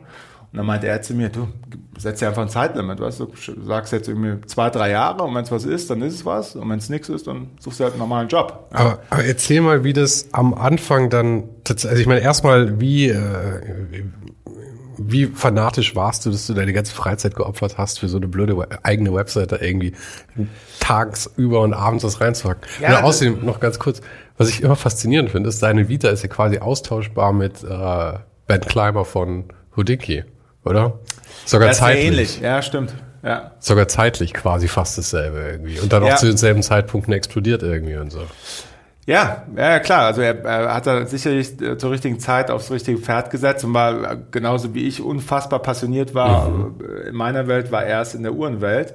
Und dann meinte er zu mir, du, setz dir einfach ein Zeitlimit, weißt du, du sagst jetzt irgendwie zwei, drei Jahre und wenn es was ist, dann ist es was und wenn es nichts ist, dann suchst du halt einen normalen Job. Aber, aber erzähl mal, wie das am Anfang dann, also ich meine erstmal, wie, äh, wie fanatisch warst du, dass du deine ganze Freizeit geopfert hast für so eine blöde We eigene Webseite irgendwie tagsüber und abends was reinzuhacken. Ja, und außerdem noch ganz kurz, was ich immer faszinierend finde, ist, deine Vita ist ja quasi austauschbar mit äh, Ben Climber von Houdini, oder? Sogar ist ja zeitlich. ähnlich, ja, stimmt. Ja. Sogar zeitlich quasi fast dasselbe irgendwie. Und dann auch Ja. zu denselben Zeitpunkten explodiert irgendwie und so. Ja, ja, klar. Also er, er hat da sicherlich äh, zur richtigen Zeit aufs richtige Pferd gesetzt und war äh, genauso wie ich unfassbar passioniert war. äh, In meiner Welt war er es in der Uhrenwelt.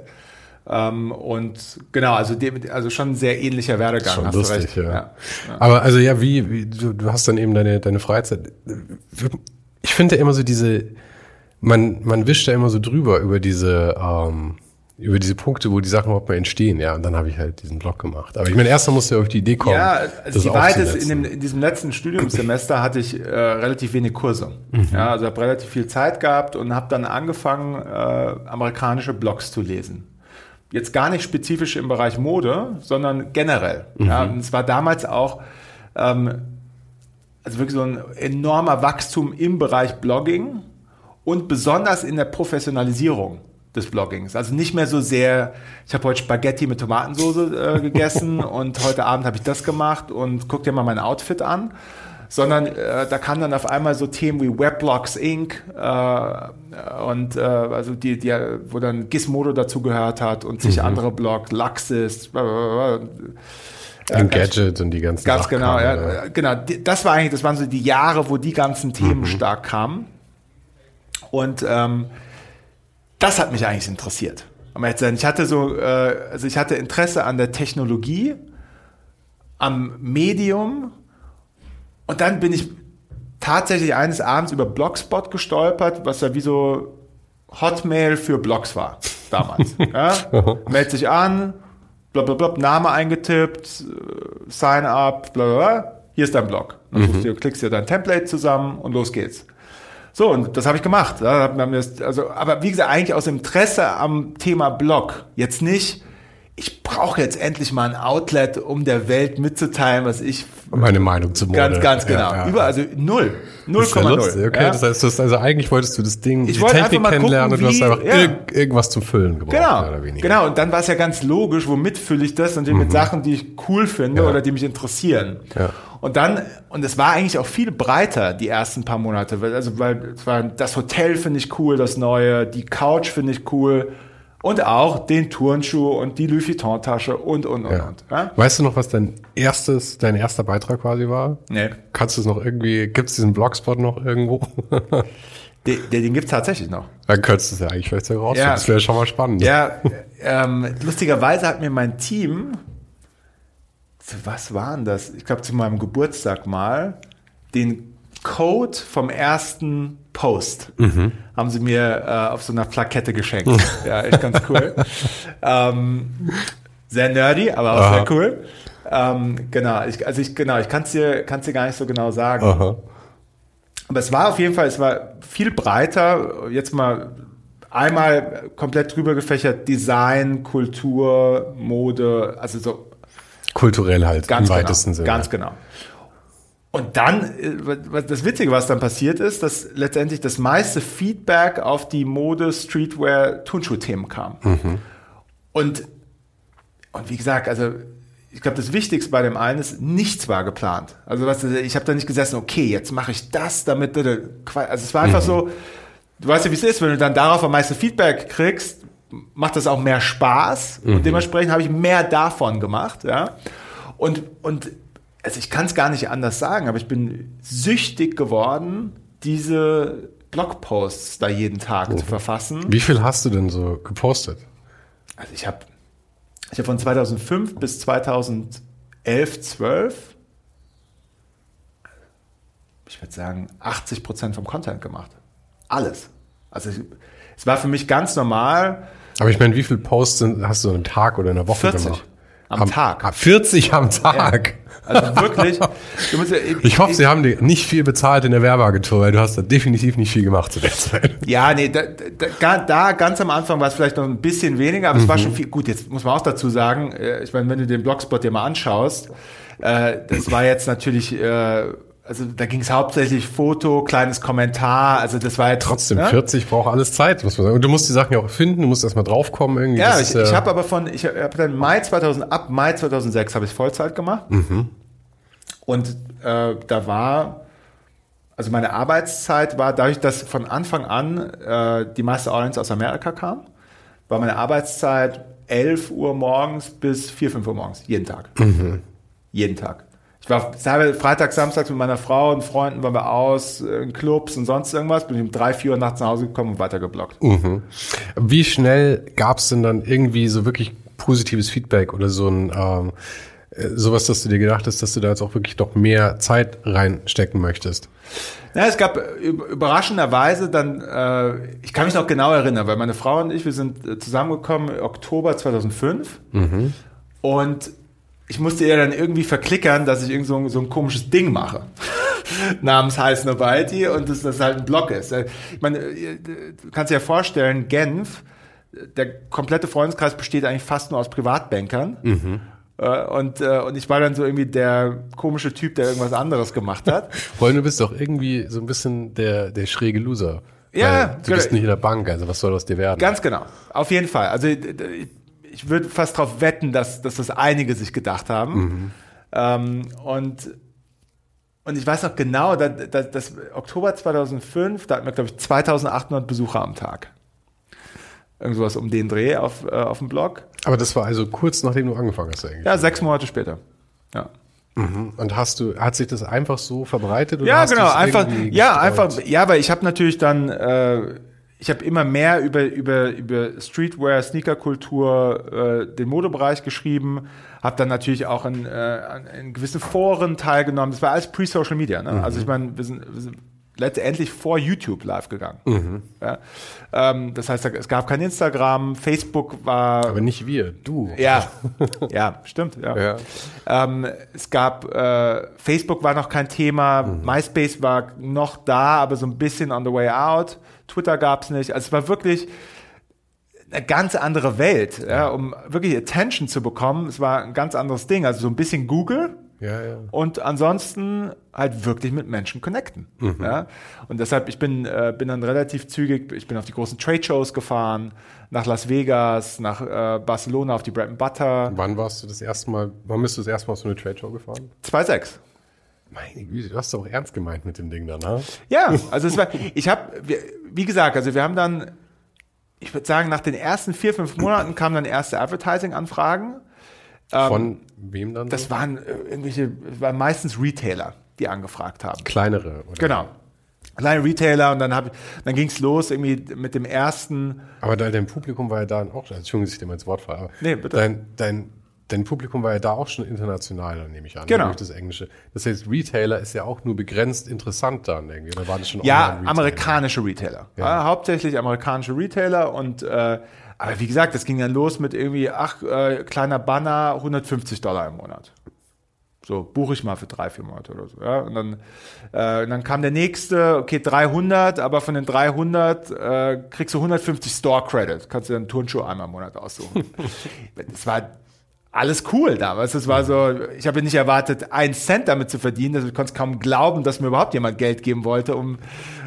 Ähm, und genau, also, dem, also schon ein sehr ähnlicher Werdegang. Schon hast lustig, du recht. ja. Aber also ja, wie, wie du, du hast dann eben deine, deine Freizeit. Ich finde ja immer so diese, man, man wischt ja immer so drüber über diese, ähm, über diese Punkte, wo die Sachen überhaupt mal entstehen, ja. Und dann habe ich halt diesen Blog gemacht. Aber ich meine, erstmal musst du ja auf die Idee kommen. Ja, also die Wahrheit ist, in, dem, in diesem letzten Studiumssemester hatte ich äh, relativ wenig Kurse. Mhm. Ja, also habe relativ viel Zeit gehabt und habe dann angefangen, äh, amerikanische Blogs zu lesen. Jetzt gar nicht spezifisch im Bereich Mode, sondern generell. Mhm. Ja, und es war damals auch ähm, also wirklich so ein enormer Wachstum im Bereich Blogging und besonders in der Professionalisierung des Bloggings. Also nicht mehr so sehr, ich habe heute Spaghetti mit Tomatensauce äh, gegessen und heute Abend habe ich das gemacht und guck dir mal mein Outfit an, sondern äh, da kamen dann auf einmal so Themen wie Weblogs Inc. Äh, und äh, also die, die, wo dann Gizmodo dazu gehört hat und sich andere Blogs, Luxis. Im Gadget und die ganzen Ganz Sachen genau, kamen, ja. Genau, das war eigentlich, das waren so die Jahre, wo die ganzen Themen stark kamen. Und ähm, das hat mich eigentlich interessiert. Zu sein, ich hatte so, äh, also ich hatte Interesse an der Technologie, am Medium und dann bin ich tatsächlich eines Abends über Blogspot gestolpert, was ja wie so Hotmail für Blogs war damals. ja? Meld sich an, blablabla, Name eingetippt, äh, Sign up, blablabla. Hier ist dein Blog. Dann suchst du, klickst dir dein Template zusammen und los geht's. So, und das habe ich gemacht. Also, aber wie gesagt, eigentlich aus Interesse am Thema Blog. Jetzt nicht, ich brauche jetzt endlich mal ein Outlet, um der Welt mitzuteilen, was ich. Meine Meinung zu Mode. Ganz, ganz genau. Ja, ja. Über, also null. 0,0. Okay, ja? das heißt, das, also eigentlich wolltest du das Ding, ich die Technik kennenlernen gucken, und du hast einfach irg irgendwas zum Füllen gebraucht. Genau. Genau. Und dann war es ja ganz logisch, womit fülle ich das? Natürlich mhm. mit Sachen, die ich cool finde oder die mich interessieren. Ja. Und dann, und es war eigentlich auch viel breiter, die ersten paar Monate. Also, weil es war das Hotel finde ich cool, das neue, die Couch finde ich cool. Und auch den Turnschuh und die Louis Vuitton-Tasche und, und, und, ja. und. Ja? Weißt du noch, was dein erstes, dein erster Beitrag quasi war? Nee. Kannst du es noch irgendwie, gibt es diesen Blogspot noch irgendwo? den, den gibt es tatsächlich noch. Dann könntest du es ja eigentlich vielleicht sogar rausfinden. Ja. Das wäre schon mal spannend. Ja, ähm, lustigerweise hat mir mein Team was waren das? Ich glaube, zu meinem Geburtstag mal den Code vom ersten Post mhm. haben sie mir äh, auf so einer Plakette geschenkt. ja, echt ganz cool. ähm, sehr nerdy, aber auch Aha. sehr cool. Ähm, genau, ich, also ich, genau, ich kann es dir, kann's dir gar nicht so genau sagen. Aha. Aber es war auf jeden Fall, es war viel breiter. Jetzt mal einmal komplett drüber gefächert Design, Kultur, Mode, also so Kulturell halt ganz im genau, weitesten Sinne. Ganz genau. Und dann, äh, das Witzige, was dann passiert ist, dass letztendlich das meiste Feedback auf die Mode, Streetwear, Turnschuh-Themen kam. Mhm. Und, und wie gesagt, also ich glaube, das Wichtigste bei dem einen ist, nichts war geplant. Also was, ich habe da nicht gesessen, okay, jetzt mache ich das, damit, also es war einfach mhm. so, du weißt ja, wie es ist, wenn du dann darauf am meisten Feedback kriegst, macht das auch mehr Spaß mhm. und dementsprechend habe ich mehr davon gemacht, ja. Und, und also ich kann es gar nicht anders sagen, aber ich bin süchtig geworden, diese Blogposts da jeden Tag oh. zu verfassen. Wie viel hast du denn so gepostet? Also ich habe ich hab von 2005 bis 2011, 12, ich würde sagen, 80 Prozent vom Content gemacht. Alles. Also es war für mich ganz normal, aber ich meine, wie viele Posts hast du einen Tag oder in der Woche 40 gemacht? Am, am Tag. 40 am Tag. Ja. Also wirklich. Ja, ich, ich, hoffe, sie haben dir nicht viel bezahlt in der Werbeagentur, weil du hast da definitiv nicht viel gemacht zu der Zeit. Ja, nee, da, da, da ganz am Anfang war es vielleicht noch ein bisschen weniger, aber mhm. es war mhm. schon viel. Gut, jetzt muss man auch dazu sagen, äh, ich meine, wenn du den Blogspot dir mal anschaust, äh, das war jetzt natürlich äh, also da ging es hauptsächlich Foto, kleines Kommentar, also das war ja trotzdem ne? 40 braucht alles Zeit, muss man sagen. Und du musst die Sachen ja auch finden, du musst erstmal draufkommen irgendwie. Ja, ich, ich habe aber von ich habe dann Mai 2000 ab Mai 2006 habe ich Vollzeit gemacht. Mhm. Und äh, da war also meine Arbeitszeit war dadurch, dass von Anfang an äh, die meiste Audience aus Amerika kam, war meine Arbeitszeit 11 Uhr morgens bis 4, 5 Uhr morgens, jeden Tag. Mhm. Jeden Tag. Ich war Freitag, Samstag mit meiner Frau und Freunden, waren wir aus, in Clubs und sonst irgendwas. Bin ich um drei, vier Uhr nachts nach Hause gekommen und weitergeblockt. Mhm. Wie schnell gab es denn dann irgendwie so wirklich positives Feedback oder so ein ähm, äh, sowas, dass du dir gedacht hast, dass du da jetzt auch wirklich doch mehr Zeit reinstecken möchtest? Ja, es gab überraschenderweise dann, äh, ich kann mich noch genau erinnern, weil meine Frau und ich, wir sind äh, zusammengekommen Oktober 2005 mhm. und ich musste ihr dann irgendwie verklickern, dass ich irgend so, so ein komisches Ding mache. namens Heiß Novalty und dass das halt ein Blog ist. Ich meine, du kannst dir ja vorstellen, Genf, der komplette Freundeskreis besteht eigentlich fast nur aus Privatbankern. Mhm. Äh, und, äh, und ich war dann so irgendwie der komische Typ, der irgendwas anderes gemacht hat. Allem, du bist doch irgendwie so ein bisschen der, der schräge Loser. Ja, du bist nicht in der Bank, also was soll aus dir werden? Ganz genau, auf jeden Fall. Also ich würde fast darauf wetten, dass, dass das einige sich gedacht haben. Mhm. Ähm, und, und ich weiß noch genau, dass, dass, dass Oktober 2005, da hatten wir, glaube ich, 2800 Besucher am Tag. Irgendwas um den Dreh auf, äh, auf dem Blog. Aber das war also kurz nachdem du angefangen hast eigentlich? Ja, sechs Monate später. Ja. Mhm. Und hast du, hat sich das einfach so verbreitet? Oder ja, genau, einfach, ja, einfach, ja, weil ich habe natürlich dann, äh, ich habe immer mehr über, über, über Streetwear, Sneakerkultur, äh, den Modebereich geschrieben, habe dann natürlich auch in, äh, in gewissen Foren teilgenommen. Das war alles pre-Social Media. Ne? Mhm. Also ich meine, wir sind, wir sind letztendlich vor YouTube live gegangen. Ja? Ähm, das heißt, es gab kein Instagram, Facebook war. Aber nicht wir, du. Ja, ja, stimmt. Ja. Ja. Ähm, es gab äh, Facebook war noch kein Thema, MySpace war noch da, aber so ein bisschen on the way out. Twitter gab es nicht. Also es war wirklich eine ganz andere Welt, ja, um wirklich Attention zu bekommen. Es war ein ganz anderes Ding. Also so ein bisschen Google, Ja, ja. und ansonsten halt wirklich mit Menschen connecten. Ja? Und deshalb, ich bin, äh, bin dann relativ zügig, ich bin auf die großen Trade-Shows gefahren, nach Las Vegas, nach äh, Barcelona auf die Bread and Butter. Wann warst du das erste Mal, wann bist du das erste Mal auf so eine Trade Show gefahren? 2,6. Meine Güte, du hast doch ernst gemeint mit dem Ding dann, ne? Ja, also es war, ich habe, wie gesagt, also wir haben dann, ich würde sagen, nach den ersten vier, fünf Monaten kamen dann erste Advertising-Anfragen. Von wem dann? Das so? waren äh, irgendwelche, waren meistens Retailer, die angefragt haben. kleinere. Oder? Genau. Kleine Retailer und dann, hab, dann ging es los irgendwie mit dem ersten. Aber dein Publikum war ja da auch schon, Entschuldigung, dass ich dir mal ins Wort aber Nee, bitte. Dein, dein, dein Publikum war ja da auch schon international, nehme ich an, Genau. durch das Englische. Das heißt, Retailer ist ja auch nur begrenzt interessant dann irgendwie. Oder war das schon Ja, amerikanische Retailer. Ja. hauptsächlich amerikanische Retailer und äh, aber wie gesagt, das ging dann los mit irgendwie, ach, äh, kleiner Banner, 150 Dollar im Monat. So, buche ich mal für drei, vier Monate oder so. Ja? Und dann, äh, und dann kam der nächste, okay, 300, aber von den 300 äh, kriegst du 150 Store Credit. Kannst du dann einen Turnschuh einmal im Monat aussuchen. das war alles cool damals. Das war so, ich habe nicht erwartet, einen Cent damit zu verdienen. Also ich konnte es kaum glauben, dass mir überhaupt jemand Geld geben wollte, um,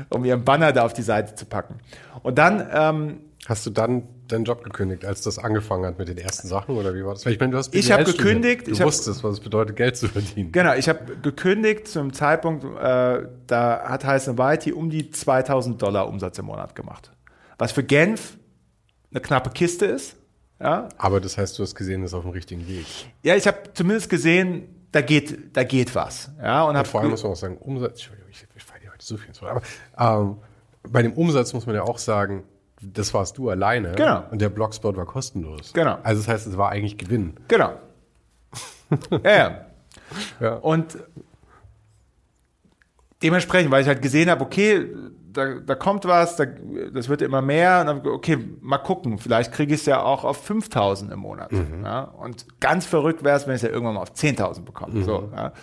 um ihren Banner da auf die Seite zu packen. Und dann, ähm, Hast du dann deinen Job gekündigt, als das angefangen hat mit den ersten Sachen oder wie war das? Ich meine, du hast Ich BWL studiert. gekündigt, Du ich wusstest, was es bedeutet, Geld zu verdienen. genau, ich habe gekündigt zum Zeitpunkt, äh, da hat Heißen Whitey um die 2000 Dollar Umsatz im Monat gemacht. Was für Genf eine knappe Kiste ist. Ja, Aber das heißt, du hast gesehen, das ist auf dem richtigen Weg. ja ich habe zumindest gesehen, da geht, da geht was. Ja, und, Und vor allem muss man auch sagen, Umsatz, Entschuldigung, ich, ich falle heute so viel ins Wort, aber ähm, bei dem Umsatz muss man ja auch sagen, das warst du alleine. Genau. Und der Blogspot war kostenlos. Genau. Also das heißt, es war eigentlich Gewinn. Genau. ja, ja. Ja. Und dementsprechend, weil ich halt gesehen habe, okay, da, da kommt was, da, das wird immer mehr. Und dann, okay, mal gucken, vielleicht kriege ich es ja auch auf 5000 im Monat. Ja? Und ganz verrückt wäre es, wenn ich es ja irgendwann mal auf 10.000 bekomme. So, ja?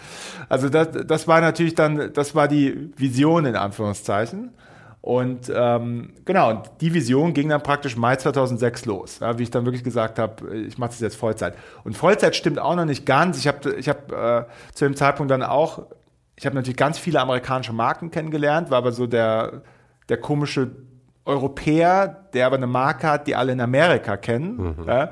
Also das, das war natürlich dann, das war die Vision in Anführungszeichen. Und ähm, genau, und die Vision ging dann praktisch Mai 2006 los, ja, wie ich dann wirklich gesagt habe, ich mache das jetzt Vollzeit. Und Vollzeit stimmt auch noch nicht ganz. Ich habe ich hab, äh, zu dem Zeitpunkt dann auch, ich habe natürlich ganz viele amerikanische Marken kennengelernt, war aber so der, der komische Europäer, der aber eine Marke hat, die alle in Amerika kennen. Ja.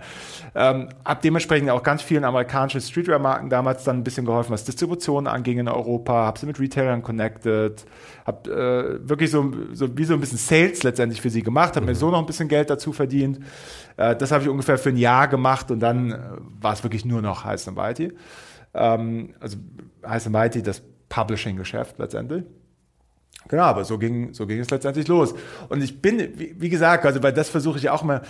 Ähm, hab dementsprechend auch ganz vielen amerikanischen Streetwear-Marken damals dann ein bisschen geholfen, was Distribution anging in Europa, habe sie mit Retailern connected, habe äh, wirklich so, so wie so ein bisschen Sales letztendlich für sie gemacht, habe mir so noch ein bisschen Geld dazu verdient. Äh, das habe ich ungefähr für ein Jahr gemacht und dann äh, war es wirklich nur noch Heiß Mighty. Ähm, also Heiß Mighty, das Publishing-Geschäft letztendlich. Genau, aber so ging, so ging es letztendlich los. Und ich bin, wie, wie gesagt, also weil das versuche ich auch immer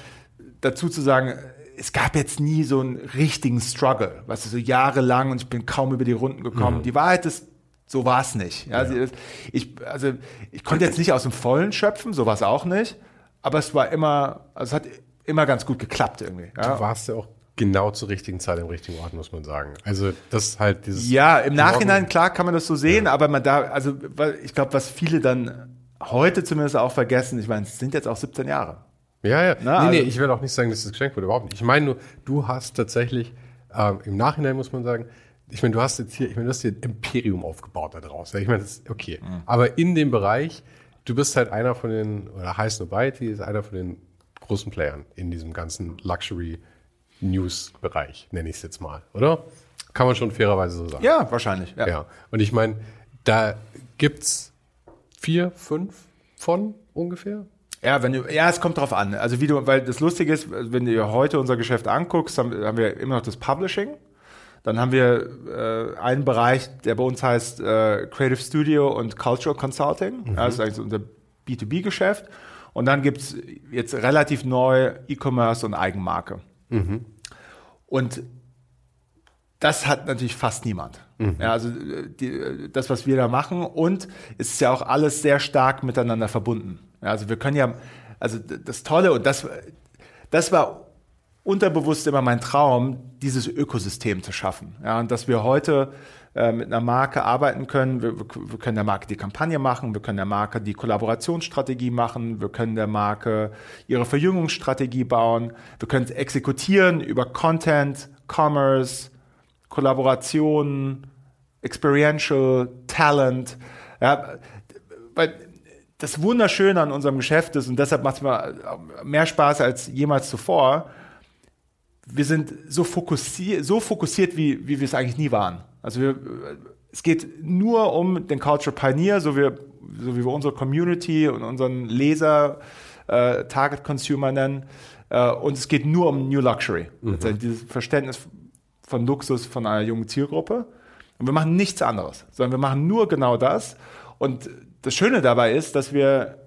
dazu zu sagen, es gab jetzt nie so einen richtigen Struggle, was so jahrelang und ich bin kaum über die Runden gekommen. Die Wahrheit ist, so war es nicht. Ja, also Ich, also ich konnte jetzt nicht aus dem Vollen schöpfen, so war es auch nicht, aber es war immer, also es hat immer ganz gut geklappt irgendwie. Ja. Du warst ja auch genau zur richtigen Zeit im richtigen Ort, muss man sagen. Also das ist halt dieses... Ja, im Nachhinein, klar, kann man das so sehen, aber man da, also ich glaube, was viele dann heute zumindest auch vergessen, ich meine, es sind jetzt auch 17 Jahre. Ja, ja. Na, nee, nee, also- ich will auch nicht sagen, dass das geschenkt wurde, überhaupt nicht. Ich meine nur, du hast tatsächlich, ähm, im Nachhinein muss man sagen, ich meine, du hast jetzt hier, ich meine, du hast hier ein Imperium aufgebaut da draußen. Ich meine, das ist okay. Mhm. Aber in dem Bereich, du bist halt einer von den, oder heißt Nobiety ist einer von den großen Playern in diesem ganzen Luxury News Bereich, nenne ich es jetzt mal, oder? Kann man schon fairerweise so sagen. Ja, wahrscheinlich. Ja. Ja. Und ich meine, da gibt's vier, fünf von ungefähr. Ja, wenn du, ja, es kommt drauf an. Also wie du, weil das Lustige ist, wenn du dir heute unser Geschäft anguckst, haben, haben wir immer noch das Publishing. Dann haben wir äh, einen Bereich, der bei uns heißt äh, Creative Studio und Cultural Consulting. Das ist eigentlich unser B2B-Geschäft. Und dann gibt's jetzt relativ neu E-Commerce und Eigenmarke. Und das hat natürlich fast niemand. Mhm. Ja, also äh, die, das, was wir da machen und es ist ja auch alles sehr stark miteinander verbunden. Ja, also wir können ja, also das Tolle und das, das war unterbewusst immer mein Traum, dieses Ökosystem zu schaffen. Ja, und dass wir heute äh, mit einer Marke arbeiten können. Wir, wir, können der Marke die Kampagne machen, wir können der Marke die Kollaborationsstrategie machen, wir können der Marke ihre Verjüngungsstrategie bauen, wir können es exekutieren über Content, Commerce, Kollaboration, Experiential, Talent. Ja, weil das Wunderschöne an unserem Geschäft ist, und deshalb macht es mir mehr Spaß als jemals zuvor, wir sind so fokussiert, so fokussiert wie, wie wir es eigentlich nie waren. Also wir, es geht nur um den Culture Pioneer, so wie, so wie wir unsere Community und unseren Leser äh, Target Consumer nennen. Äh, und es geht nur um New Luxury. Mhm. Also dieses Verständnis von Luxus von einer jungen Zielgruppe. Und wir machen nichts anderes, sondern wir machen nur genau das. Und das Schöne dabei ist, dass wir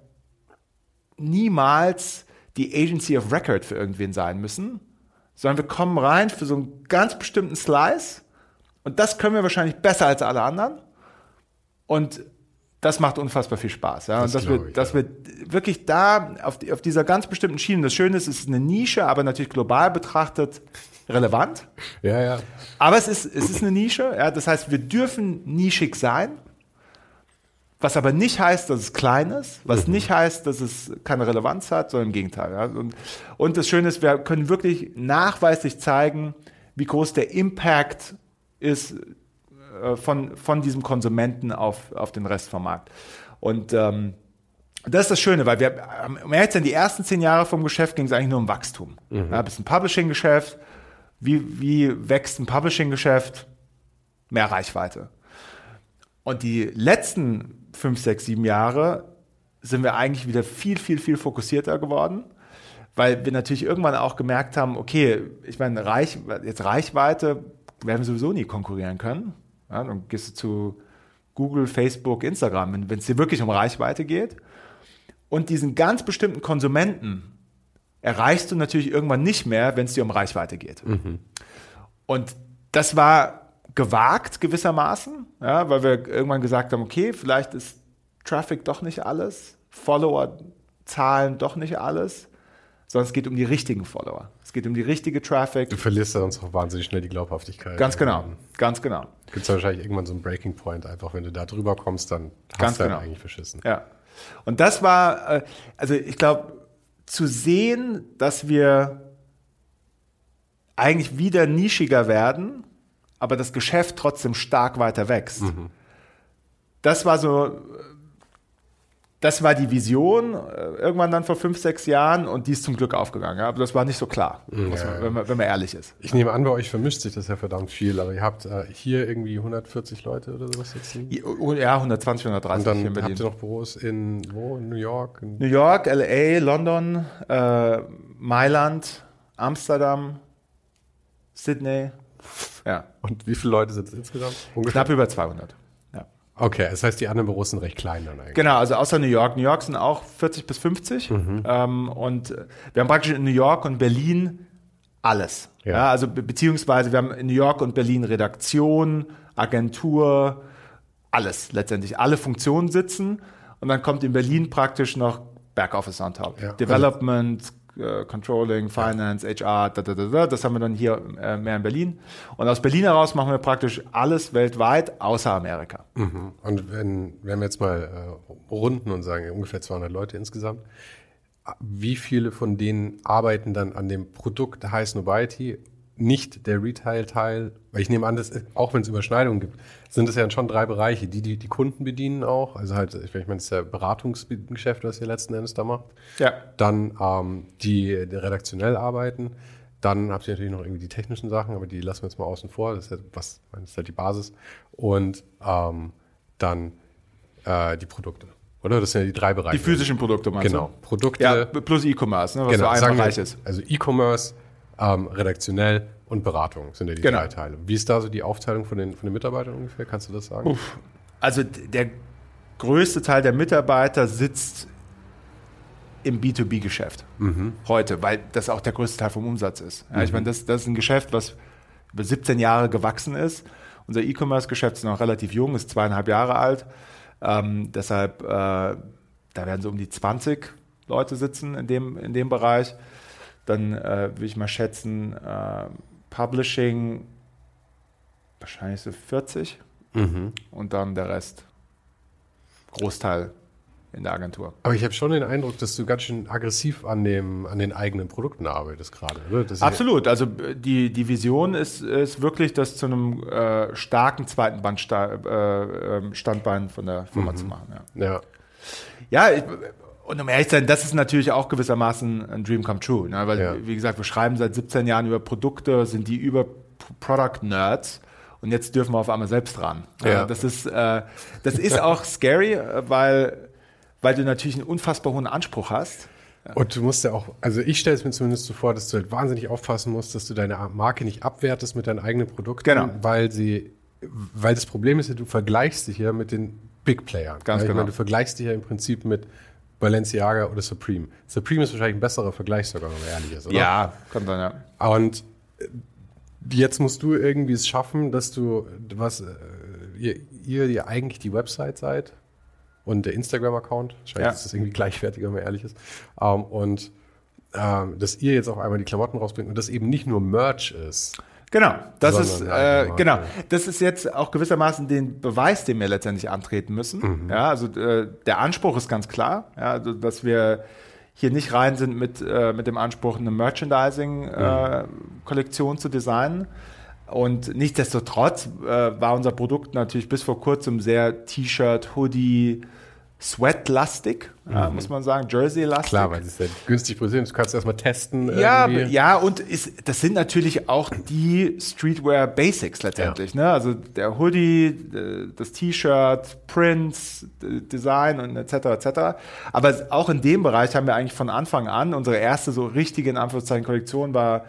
niemals die Agency of Record für irgendwen sein müssen, sondern wir kommen rein für so einen ganz bestimmten Slice und das können wir wahrscheinlich besser als alle anderen. Und das macht unfassbar viel Spaß. Ja? Das und dass wir, ich, dass ja. wir wirklich da auf, die, auf dieser ganz bestimmten Schiene, das Schöne ist, es ist eine Nische, aber natürlich global betrachtet relevant. Ja, ja. Aber es ist, es ist eine Nische. Ja? Das heißt, wir dürfen nischig sein. Was aber nicht heißt, dass es klein ist, was mhm. nicht heißt, dass es keine Relevanz hat, sondern im Gegenteil. Ja? Und, und das Schöne ist, wir können wirklich nachweislich zeigen, wie groß der Impact ist äh, von, von diesem Konsumenten auf, auf den Rest vom Markt. Und ähm, das ist das Schöne, weil wir, um ehrlich zu sein, die ersten zehn Jahre vom Geschäft ging es eigentlich nur um Wachstum. Mhm. Ja, bist ein Publishing-Geschäft. Wie, wie wächst ein Publishing-Geschäft? Mehr Reichweite. Und die letzten fünf, sechs, sieben Jahre sind wir eigentlich wieder viel, viel, viel fokussierter geworden, weil wir natürlich irgendwann auch gemerkt haben, okay, ich meine, Reich, jetzt Reichweite werden sowieso nie konkurrieren können. Ja, dann gehst du zu Google, Facebook, Instagram, wenn es dir wirklich um Reichweite geht. Und diesen ganz bestimmten Konsumenten erreichst du natürlich irgendwann nicht mehr, wenn es dir um Reichweite geht. Mhm. Und das war gewagt gewissermaßen, ja, weil wir irgendwann gesagt haben, okay, vielleicht ist Traffic doch nicht alles, Follower-Zahlen doch nicht alles sondern es geht um die richtigen Follower. Es geht um die richtige Traffic. Du verlierst dann uns auch wahnsinnig schnell die Glaubhaftigkeit. Ganz genau, ganz genau. Gibt es wahrscheinlich irgendwann so einen Breaking Point, einfach wenn du da drüber kommst, dann hast ganz du genau. eigentlich verschissen. Ja. Und das war, äh, also ich glaube, zu sehen, dass wir eigentlich wieder nischiger werden, aber das Geschäft trotzdem stark weiter wächst. Mhm. Das war so das war die Vision, äh, irgendwann dann vor fünf, sechs Jahren und die ist zum Glück aufgegangen. Ja? Aber das war nicht so klar, ja, man, wenn, man, wenn, man, ehrlich ist. Ich nehme an, bei euch vermischt sich das ja verdammt viel, aber ihr habt äh, hier irgendwie 140 Leute oder sowas jetzt? Oh, ja, 120, 130 und dann hier in Berlin. habt ihr noch Büros in wo? New York? In New York, LA, London, äh, Mailand, Amsterdam, Sydney. Ja. Und wie viele Leute sind es insgesamt? Ungefähr? Knapp über 200. Okay, das heißt, die anderen Büros sind recht klein dann eigentlich. Genau, also außer New York. New York sind auch 40 bis 50. Mhm. Ähm, und wir haben praktisch in New York und Berlin alles. Ja. ja. also be beziehungsweise wir haben in New York und Berlin Redaktion, Agentur, alles letztendlich. Alle Funktionen sitzen. Und dann kommt in Berlin praktisch noch Backoffice on top. Ja. Development, äh, Controlling, Finance, HR, da, da, da, da, das haben wir dann hier äh, mehr in Berlin. Und aus Berlin heraus machen wir praktisch alles weltweit, außer Amerika. Mhm. Und wenn, wenn wir jetzt mal äh, runden und sagen, ungefähr 200 Leute insgesamt, wie viele von denen arbeiten dann an dem Produkt High Snobiety nicht der Retail-Teil, weil ich nehme an, dass, auch wenn es Überschneidungen gibt, sind es ja schon drei Bereiche, die, die die Kunden bedienen auch. Also halt, ich meine, das ist ja Beratungsgeschäft, was ihr letzten Endes da macht. Ja. Dann ähm, die, die redaktionell arbeiten. Dann habt ihr natürlich noch irgendwie die technischen Sachen, aber die lassen wir jetzt mal außen vor. Das ist, ja was, das ist halt die Basis. Und ähm, dann äh, die Produkte. Oder? Das sind ja die drei Bereiche. Die physischen Produkte meinst genau. du? Genau. Produkte. Ja, plus E-Commerce, ne, was genau, so ein Bereich ist. Also E-Commerce, ähm, redaktionell und Beratung sind ja die genau. drei Teile. Wie ist da so die Aufteilung von den, von den Mitarbeitern ungefähr? Kannst du das sagen? Uff. Also der größte Teil der Mitarbeiter sitzt im B2B-Geschäft mhm. heute, weil das auch der größte Teil vom Umsatz ist. Ja, mhm. Ich meine, das, das ist ein Geschäft, was über 17 Jahre gewachsen ist. Unser E-Commerce-Geschäft ist noch relativ jung, ist zweieinhalb Jahre alt. Ähm, deshalb, äh, da werden so um die 20 Leute sitzen in dem, in dem Bereich. Dann äh, würde ich mal schätzen, äh, Publishing wahrscheinlich so 40 Mhm. und dann der Rest. Großteil in der Agentur. Aber ich habe schon den Eindruck, dass du ganz schön aggressiv an, dem, an den eigenen Produkten arbeitest gerade. Absolut. Also äh, die, die Vision ist, ist wirklich, das zu einem äh, starken zweiten Bandsta äh, ähm, Standbein von der Firma Mhm. zu machen. Ja, Ja. ja ich, und um ehrlich zu sein, das ist natürlich auch gewissermaßen ein Dream come true. Ne? Weil, Ja. wie gesagt, wir schreiben seit 17 Jahren über Produkte, sind die über Product Nerds. Und jetzt dürfen wir auf einmal selbst ran. Ja. Das ist, äh, das ist auch scary, weil, weil du natürlich einen unfassbar hohen Anspruch hast. Und du musst ja auch, also ich stelle es mir zumindest so vor, dass du halt wahnsinnig aufpassen musst, dass du deine Marke nicht abwertest mit deinen eigenen Produkten, Genau. weil sie, weil das Problem ist ja, du vergleichst dich ja mit den Big Playern. Ganz ich genau. meine, du vergleichst dich ja im Prinzip mit Balenciaga oder Supreme. Supreme ist wahrscheinlich ein besserer Vergleich sogar, wenn man ehrlich ist, oder? Ja, kommt dann, ja. Und äh, jetzt musst du irgendwie es schaffen, dass du, was, äh, ihr, ihr eigentlich die Website seid und der Instagram-Account. Wahrscheinlich Ja. ist das irgendwie gleichwertiger, wenn man ehrlich ist. Ähm, und ähm, dass ihr jetzt auf einmal die Klamotten rausbringt und das eben nicht nur Merch ist. Genau, das Sondern ist eine äh, Marke. genau, das ist jetzt auch gewissermaßen den Beweis, den wir letztendlich antreten müssen. Mhm. Ja, also äh, der Anspruch ist ganz klar, ja, also, dass wir hier nicht rein sind mit, äh, mit dem Anspruch, eine Merchandising-Kollektion zu designen. Und nichtsdestotrotz äh, war unser Produkt natürlich bis vor kurzem sehr T-Shirt, Hoodie, Sweat-lastig, ja, muss man sagen, Jersey-lastig. Mhm. Klar, weil es ist ja günstig produziert. Du kannst erstmal testen. Ja, irgendwie. ja, und ist, das sind natürlich auch die Streetwear Basics letztendlich. Ne? Also der Hoodie, äh, das T-Shirt, Prints, Design und etc. etc. Aber auch in dem Bereich haben wir eigentlich von Anfang an unsere erste so richtige in Anführungszeichen Kollektion war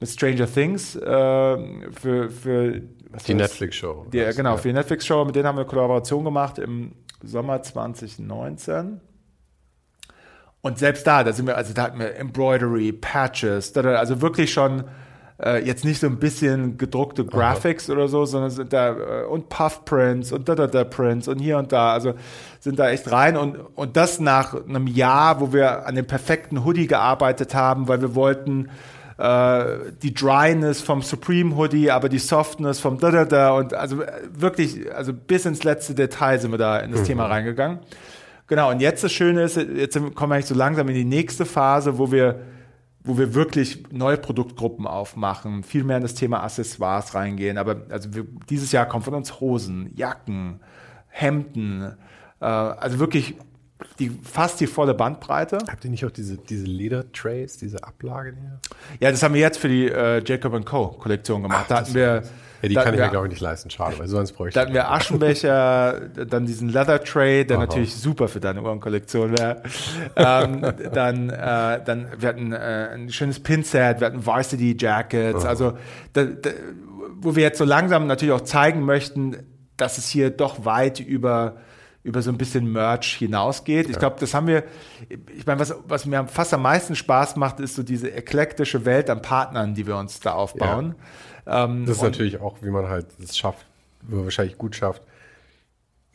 mit Stranger Things äh, für, für Die? Netflix-Show. Genau, Ja. für die Netflix-Show, mit denen haben wir eine Kollaboration gemacht im Sommer 2019. Und selbst da, da sind wir, also da hatten wir Embroidery, Patches, da, da, also wirklich schon äh, jetzt nicht so ein bisschen gedruckte Graphics oder so, sondern sind da äh, und Puff Prints und da da da Prints und hier und da, also sind da echt rein und und das nach einem Jahr, wo wir an dem perfekten Hoodie gearbeitet haben, weil wir wollten äh, die Dryness vom Supreme Hoodie, aber die Softness vom da da da und also äh, wirklich, also bis ins letzte Detail sind wir da in das Thema reingegangen. Genau, und jetzt das Schöne ist, jetzt kommen wir eigentlich so langsam in die nächste Phase, wo wir, wo wir wirklich neue Produktgruppen aufmachen, viel mehr in das Thema Accessoires reingehen. Aber also wir, dieses Jahr kommen von uns Hosen, Jacken, Hemden, äh, also wirklich die, fast die volle Bandbreite. Habt ihr nicht auch diese, diese Ledertrays, diese Ablagen hier? Ja, das haben wir jetzt für die äh, Jacob Co. Kollektion gemacht. Ach, da hatten wir, Ja, die kann ich mir, glaube ich, nicht leisten. Schade, weil sonst bräuchte Da hatten wir Aschenbecher, dann diesen Leather Tray, der Aha. natürlich super für deine Uhrenkollektion wäre. ähm, dann, äh, dann, wir hatten äh, ein schönes Pinset, wir hatten Varsity Jackets, also da, da, wo wir jetzt so langsam natürlich auch zeigen möchten, dass es hier doch weit über über so ein bisschen Merch hinausgeht. Ich glaube, das haben wir, ich meine, was, was mir fast am meisten Spaß macht, ist so diese eklektische Welt an Partnern, die wir uns da aufbauen. Ähm, Das ist natürlich auch, wie man halt es schafft, wahrscheinlich gut schafft,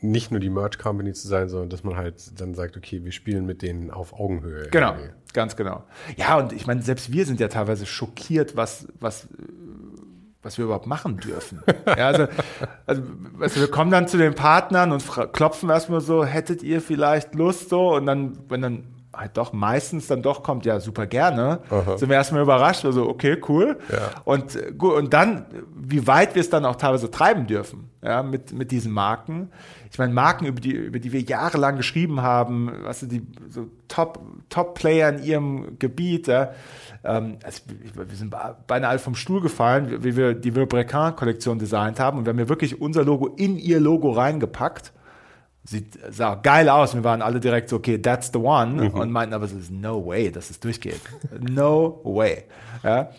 nicht nur die Merch Company zu sein, sondern dass man halt dann sagt, okay, wir spielen mit denen auf Augenhöhe. Genau, irgendwie. ganz genau. Ja, und ich meine, selbst wir sind ja teilweise schockiert, was, was, was wir überhaupt machen dürfen. ja, also, also du, wir kommen dann zu den Partnern und klopfen erstmal so, hättet ihr vielleicht Lust so? Und dann, wenn dann halt doch meistens dann doch kommt, ja, super gerne, Aha. sind wir erstmal überrascht, also okay, cool. Ja. Und äh, gut, und dann, wie weit wir es dann auch teilweise treiben dürfen, ja, mit, mit diesen Marken. Ich meine, Marken, über die, über die wir jahrelang geschrieben haben, was die so Top, Top-Player in ihrem Gebiet, ja. Ähm, also wir sind be- beinahe alle vom Stuhl gefallen, wie wir die Vilebrequin-Kollektion designt haben. Und wir haben ja wirklich unser Logo in ihr Logo reingepackt. Sieht, sah geil aus. Wir waren alle direkt so, okay, that's the one. Und meinten aber, es ist no way, dass es durchgeht. No way. Ja.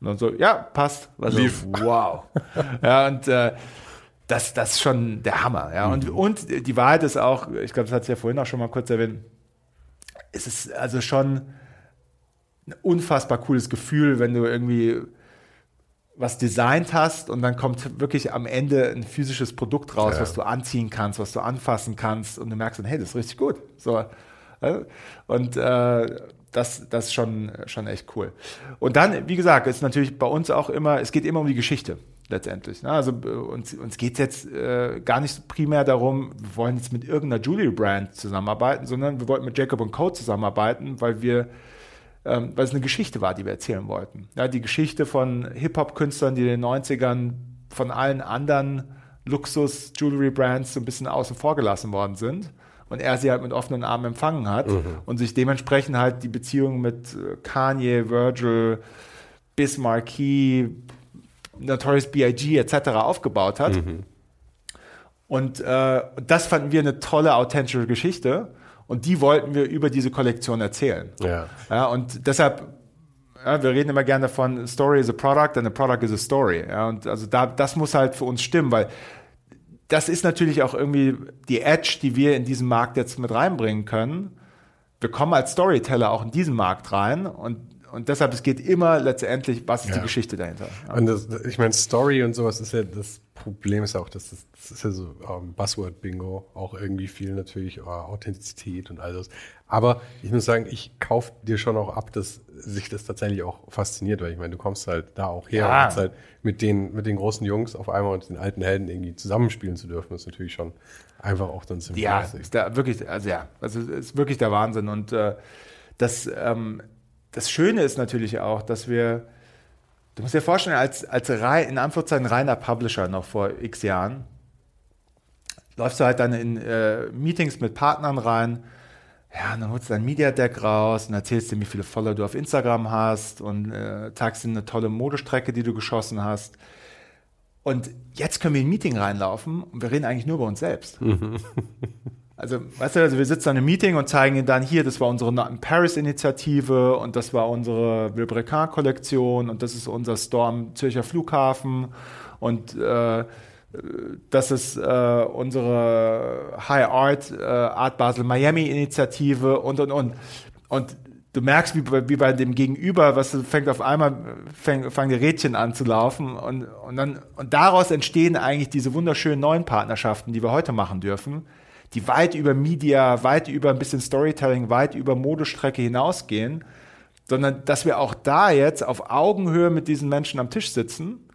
Und dann so, ja, passt. Also, Lief. wow. ja, und äh, das, das ist schon der Hammer. Ja. Und, und die Wahrheit ist auch, ich glaube, das hat es ja vorhin auch schon mal kurz erwähnt, es ist also schon ein unfassbar cooles Gefühl, wenn du irgendwie was designt hast und dann kommt wirklich am Ende ein physisches Produkt raus, ja. was du anziehen kannst, was du anfassen kannst und du merkst dann, hey, das ist richtig gut. So, äh, und äh, das, das ist schon, schon echt cool. Und dann, wie gesagt, ist natürlich bei uns auch immer, es geht immer um die Geschichte letztendlich. Ne? Also äh, uns, uns geht es jetzt äh, gar nicht primär darum, wir wollen jetzt mit irgendeiner Jewelry-Brand zusammenarbeiten, sondern wir wollten mit Jacob Co. zusammenarbeiten, weil wir ähm, weil es eine Geschichte war, die wir erzählen wollten. Ja, die Geschichte von Hip-Hop-Künstlern, die in den 90ern von allen anderen Luxus-Jewelry-Brands so ein bisschen außen vor gelassen worden sind und er sie halt mit offenen Armen empfangen hat mhm. und sich dementsprechend halt die Beziehung mit äh, Kanye, Virgil, Bismarck, Notorious B.I.G. etc. aufgebaut hat. Mhm. Und äh, das fanden wir eine tolle, authentische Geschichte. Und die wollten wir über diese Kollektion erzählen. Ja. ja und deshalb, ja, wir reden immer gerne von Story is a product and a product is a story. Ja, und also da, das muss halt für uns stimmen, weil das ist natürlich auch irgendwie die Edge, die wir in diesen Markt jetzt mit reinbringen können. Wir kommen als Storyteller auch in diesen Markt rein und und deshalb, es geht immer letztendlich, was ist ja. die Geschichte dahinter. Ja. Und das, ich meine, Story und sowas ist ja, das Problem ist auch, dass das, das ist ja so um, ähm, Buzzword-Bingo, auch irgendwie viel natürlich, uh, Authentizität und all das. Aber ich muss sagen, ich kaufe dir schon auch ab, dass sich das tatsächlich auch fasziniert, weil ich meine, du kommst halt da auch her ja. und halt mit den, mit den großen Jungs auf einmal und den alten Helden irgendwie zusammenspielen zu dürfen, ist natürlich schon einfach auch dann ziemlich Ja, ist da wirklich, also ja, also ist wirklich der Wahnsinn und äh, das, ähm, das Schöne ist natürlich auch, dass wir, du musst dir vorstellen, als, als rein, in Anführungszeichen reiner Publisher noch vor x Jahren, läufst du halt dann in äh, Meetings mit Partnern rein, ja, und dann holst du dein Media Deck raus und erzählst dir, wie viele Follower du auf Instagram hast und äh, zeigst ihnen eine tolle Modestrecke, die du geschossen hast. Und jetzt können wir in ein Meeting reinlaufen und wir reden eigentlich nur über uns selbst. Also, weißt du, also wir sitzen an einem Meeting und zeigen ihnen dann hier, das war unsere Not in Paris-Initiative und das war unsere Vilebrequin-Kollektion und das ist unser Store am Zürcher Flughafen und äh, das ist äh, unsere High Art, äh, Art Basel Miami Initiative und und und. Und du merkst, wie bei, wie bei dem Gegenüber, was fängt auf einmal, fängt, fangen die Rädchen an zu laufen und, und dann, und daraus entstehen eigentlich diese wunderschönen neuen Partnerschaften, die wir heute machen dürfen die weit über Media, weit über ein bisschen Storytelling, weit über Modestrecke hinausgehen, sondern dass wir auch da jetzt auf Augenhöhe mit diesen Menschen am Tisch sitzen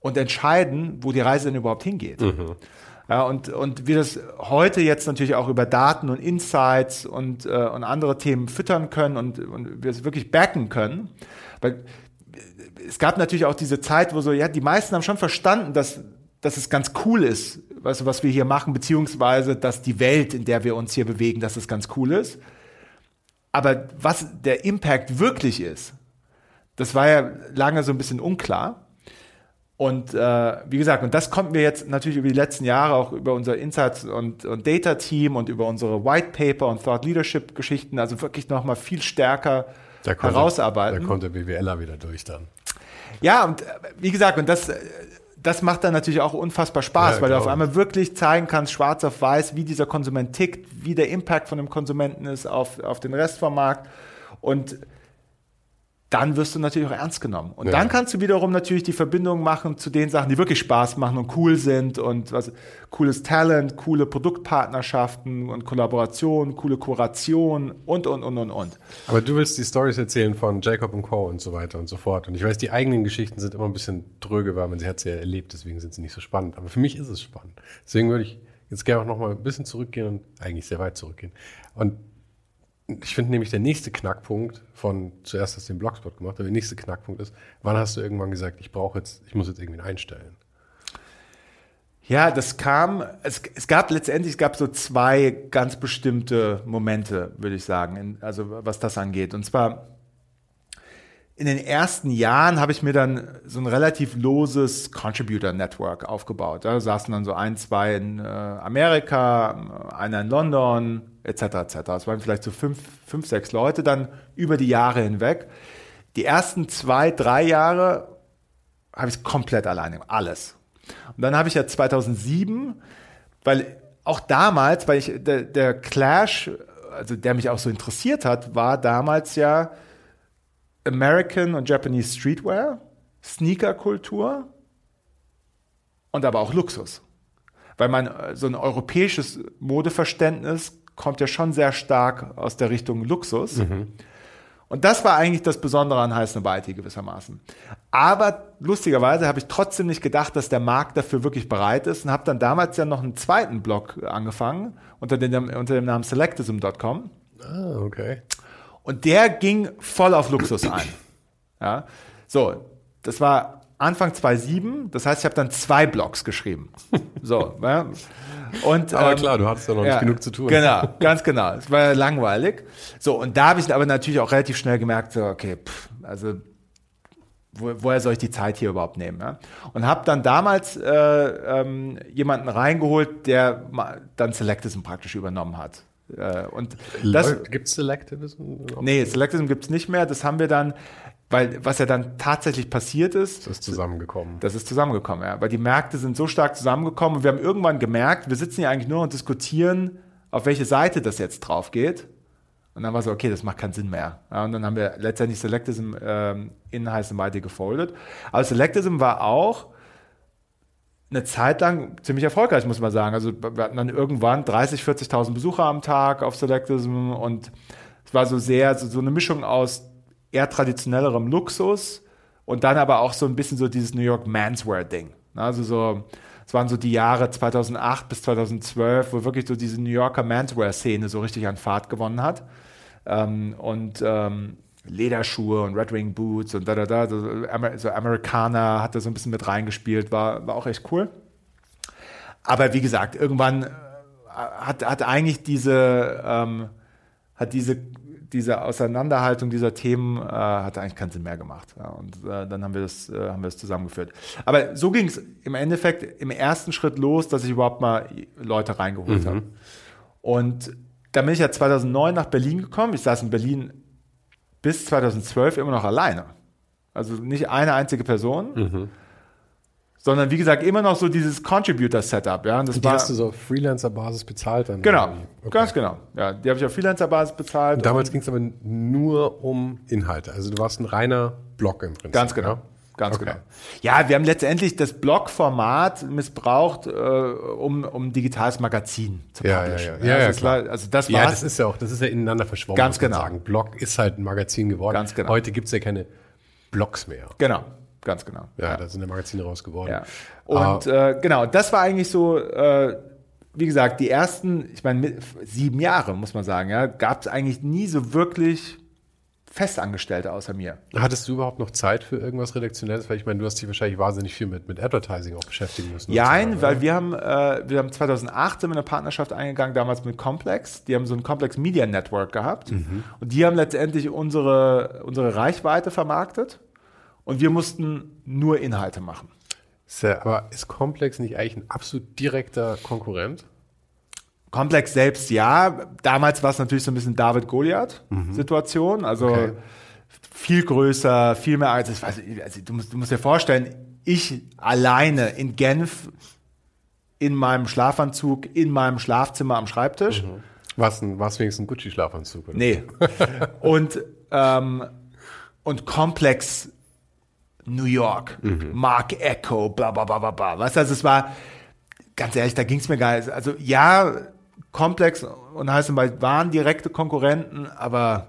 und entscheiden, wo die Reise denn überhaupt hingeht. Mhm. Ja, und, und wir das heute jetzt natürlich auch über Daten und Insights und, äh, und andere Themen füttern können und, und wir es wirklich backen können. Weil es gab natürlich auch diese Zeit, wo so, ja, die meisten haben schon verstanden, dass, dass es ganz cool ist, weißt du, was wir hier machen, beziehungsweise, dass die Welt, in der wir uns hier bewegen, dass es ganz cool ist. Aber was der Impact wirklich ist, das war ja lange so ein bisschen unklar. Und äh, wie gesagt, und das konnten wir jetzt natürlich über die letzten Jahre auch über unser Insights- und, und Data-Team und über unsere White Paper und Thought Leadership-Geschichten, also wirklich nochmal viel stärker da konnte, herausarbeiten. Da kommt der BWLer wieder durch dann. Ja, und äh, wie gesagt, und das, das macht dann natürlich auch unfassbar Spaß, ja, weil du auf einmal wirklich zeigen kannst, schwarz auf weiß, wie dieser Konsument tickt, wie der Impact von dem Konsumenten ist auf, auf den Rest vom Markt. Und dann wirst du natürlich auch ernst genommen. Und ja. dann kannst du wiederum natürlich die Verbindung machen zu den Sachen, die wirklich Spaß machen und cool sind und was cooles Talent, coole Produktpartnerschaften und Kollaborationen, coole Kuration und und und und und. Aber du willst die Stories erzählen von Jacob und Co. und so weiter und so fort. Und ich weiß, die eigenen Geschichten sind immer ein bisschen dröge, weil man sie hat sie ja erlebt, deswegen sind sie nicht so spannend. Aber für mich ist es spannend. Deswegen würde ich jetzt gerne auch noch mal ein bisschen zurückgehen und eigentlich sehr weit zurückgehen. Und ich finde nämlich der nächste Knackpunkt von zuerst hast du den Blogspot gemacht, aber der nächste Knackpunkt ist, wann hast du irgendwann gesagt, ich brauche jetzt, ich muss jetzt irgendwie einstellen? Ja, das kam, es, es gab letztendlich, es gab so zwei ganz bestimmte Momente, würde ich sagen, in, also was das angeht. Und zwar in den ersten Jahren habe ich mir dann so ein relativ loses Contributor-Network aufgebaut. Da saßen dann so ein, zwei in äh, Amerika, einer in London, etc. etc. Es waren vielleicht so fünf, fünf, sechs Leute dann über die Jahre hinweg. Die ersten zwei, drei Jahre habe ich es komplett alleine, alles. Und dann habe ich ja 2007, weil auch damals, weil ich der, der Clash, also der mich auch so interessiert hat, war damals ja American und Japanese Streetwear. Sneaker-Kultur und aber auch Luxus. Weil man äh, so ein europäisches Modeverständnis kommt ja schon sehr stark aus der Richtung Luxus. Mhm. Und das war eigentlich das Besondere an Heiß Nobiety gewissermaßen. Aber lustigerweise habe ich trotzdem nicht gedacht, dass der Markt dafür wirklich bereit ist und habe dann damals ja noch einen zweiten Blog angefangen unter dem, unter dem Namen selectism.com. Ah, okay. Und der ging voll auf Luxus ein. Ja, so, das war Anfang 2007, das heißt, ich habe dann zwei Blogs geschrieben. So, ja. Und, Aber ähm, klar, du hattest ja noch nicht genug zu tun. Genau, ganz genau. Es war ja langweilig. So, und da habe ich aber natürlich auch relativ schnell gemerkt, so, okay, pff, also wo, woher soll ich die Zeit hier überhaupt nehmen? Ja? Und habe dann damals äh, ähm, jemanden reingeholt, der dann Selectism praktisch übernommen hat. Äh, und das, Gibt es Selectivism? nee, Selectism gibt's nicht mehr. Das haben wir dann, weil was ja dann tatsächlich passiert ist, Das ist zusammengekommen. das ist zusammengekommen, ja. Weil die Märkte sind so stark zusammengekommen und wir haben irgendwann gemerkt, wir sitzen hier eigentlich nur und diskutieren, auf welche Seite das jetzt drauf geht. Und dann war so, okay, das macht keinen Sinn mehr. Ja, und dann haben wir letztendlich Selectism ähm, in heißen Weite gefoldet. Aber Selectism war auch eine Zeit lang ziemlich erfolgreich, muss man sagen. Also wir hatten dann irgendwann 30, 40.000 Besucher am Tag auf Selectism und es war so sehr, so, so eine Mischung aus eher traditionellerem Luxus und dann aber auch so ein bisschen so dieses New York Manswear-Ding. Also so, es waren so die Jahre 2008 bis 2012, wo wirklich so diese New Yorker Manswear-Szene so richtig an Fahrt gewonnen hat. Ähm, und ähm, Lederschuhe und Red Wing Boots und da, da, da, so, Amer so Amerikaner hat da so ein bisschen mit reingespielt, war, war auch echt cool. Aber wie gesagt, irgendwann äh, hat, hat eigentlich diese, ähm, hat diese, diese Auseinanderhaltung dieser Themen äh, hat eigentlich keinen Sinn mehr gemacht. Ja, und äh, dann haben wir das, äh, haben wir das zusammengeführt. Aber so ging es im Endeffekt im ersten Schritt los, dass ich überhaupt mal Leute reingeholt habe. Und dann bin ich ja 2009 nach Berlin gekommen. Ich saß in Berlin bis 2012 immer noch alleine. Also nicht eine einzige Person, sondern wie gesagt immer noch so dieses Contributor-Setup. Ja, und das die war hast du so auf Freelancer-Basis bezahlt dann? genau? Okay. ganz genau. Ja, die habe ich auf Freelancer-Basis bezahlt. Und damals ging es aber nur um Inhalte. Also du warst ein reiner Blog im Prinzip. Ganz genau. Ja? Ganz Okay. genau. Ja, wir haben letztendlich das Blog-Format missbraucht, äh, um, um digitales Magazin zu Ja, ja, publishen. ja. Ja, ja, das klar. war, also das Ja, war's. das ist ja auch, das ist ja ineinander verschwommen. Ganz genau. Sagen. Blog ist halt ein Magazin geworden. Ganz genau. Heute gibt es ja keine Blogs mehr. genau, ganz genau. Ja, da sind ja Magazine raus geworden. Ja. Und äh, genau, das war eigentlich so, äh, wie gesagt, die ersten, ich meine, sieben Jahre, muss man sagen, ja, gab es eigentlich nie so wirklich Festangestellte außer mir. Hattest du überhaupt noch Zeit für irgendwas Redaktionelles? Weil ich meine, du hast dich wahrscheinlich wahnsinnig viel mit, mit Advertising auch beschäftigen müssen. Nein, weil wir haben, äh, wir haben 2008 sind wir eine Partnerschaft eingegangen, damals mit Complex. Die haben so ein Complex Media Network gehabt. Und die haben letztendlich unsere, unsere Reichweite vermarktet. Und wir mussten nur Inhalte machen. Ja, aber ist Complex nicht eigentlich ein absolut direkter Konkurrent? Complex selbst ja. Damals war es natürlich so ein bisschen David-Goliath-Situation. Also Okay. viel größer, viel mehr als ich weiß, also du, musst, du musst dir vorstellen, ich alleine in Genf in meinem Schlafanzug, in meinem Schlafzimmer am Schreibtisch. War es wenigstens ein Gucci-Schlafanzug? oder? Nee. und, ähm, und Complex New York, Mark Echo, bla bla bla bla bla. Weißt du, also es war, ganz ehrlich, da ging es mir gar nicht. Also ja, Complex und Heisenberg waren direkte Konkurrenten, aber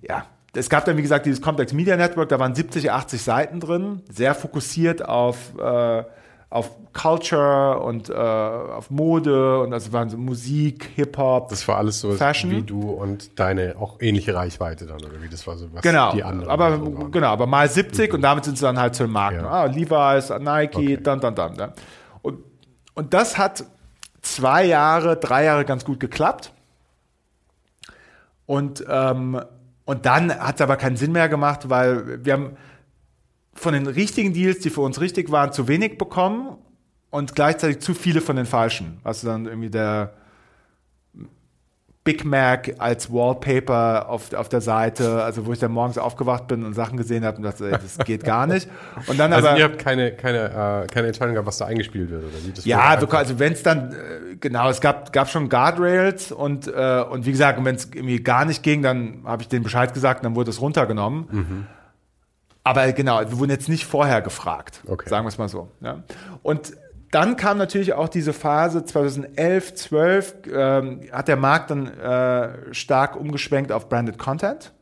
ja, es gab dann, wie gesagt, dieses Complex Media Network, da waren 70, 80 Seiten drin, sehr fokussiert auf, äh, auf Culture und äh, auf Mode und also waren so Musik, Hip-Hop. Das war alles so Fashion. wie du und deine auch ähnliche Reichweite dann, oder wie das war so, was Genau, die anderen aber waren. genau, aber mal 70 und damit sind sie dann halt zu den Marken. Ja. Ah, Levi's, Nike, Okay. dann, dann, dann. dann. Und, und das hat zwei Jahre, drei Jahre ganz gut geklappt. Und, ähm, und dann hat es aber keinen Sinn mehr gemacht, weil wir haben von den richtigen Deals, die für uns richtig waren, zu wenig bekommen und gleichzeitig zu viele von den falschen. Was dann irgendwie der Big Mac als Wallpaper auf, auf der Seite, also wo ich dann morgens aufgewacht bin und Sachen gesehen habe und dachte, ey, das geht gar nicht. Und dann Also aber ihr habt keine, keine, äh, keine Entscheidung gehabt, was da eingespielt wird, oder wie? Das ja, einfach- also wenn es dann, äh, genau, es gab, gab schon Guardrails und, äh, und wie gesagt, wenn es irgendwie gar nicht ging, dann habe ich denen Bescheid gesagt und dann wurde es runtergenommen. Aber genau, wir wurden jetzt nicht vorher gefragt, Okay. sagen wir es mal so. Ja. Und dann kam natürlich auch diese Phase 2011, 12, ähm, hat der Markt dann äh, stark umgeschwenkt auf Branded Content,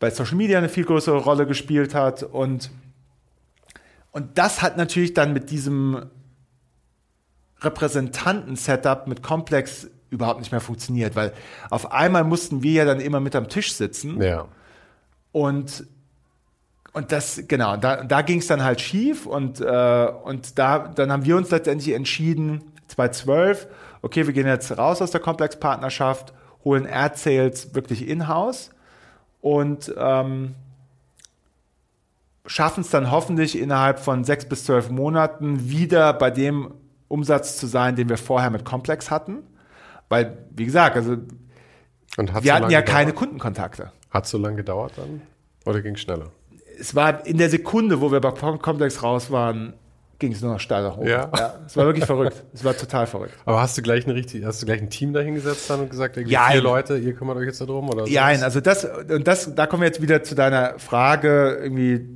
weil Social Media eine viel größere Rolle gespielt hat und und das hat natürlich dann mit diesem Repräsentanten-Setup mit Komplex überhaupt nicht mehr funktioniert, weil auf einmal mussten wir ja dann immer mit am Tisch sitzen Ja. und und das, genau, da, da ging es dann halt schief und, äh, und da, dann haben wir uns letztendlich entschieden, 2012, okay, wir gehen jetzt raus aus der Komplex-Partnerschaft, holen Ad-Sales wirklich in-house und ähm, schaffen es dann hoffentlich innerhalb von sechs bis zwölf Monaten wieder bei dem Umsatz zu sein, den wir vorher mit Komplex hatten. Weil, wie gesagt, also wir so hatten ja gedauert? keine Kundenkontakte. Hat so lange gedauert dann? Oder ging schneller? Es war in der Sekunde, wo wir bei Komplex raus waren, ging es nur noch steiler hoch. Ja. es war wirklich verrückt. Es war total verrückt. Aber hast du gleich ein richtig, hast du gleich ein Team dahingesetzt dann und gesagt, irgendwie Ja, vier Leute, ihr kümmert euch jetzt darum? Oder Ja, nein, also das, und das, da kommen wir jetzt wieder zu deiner Frage, irgendwie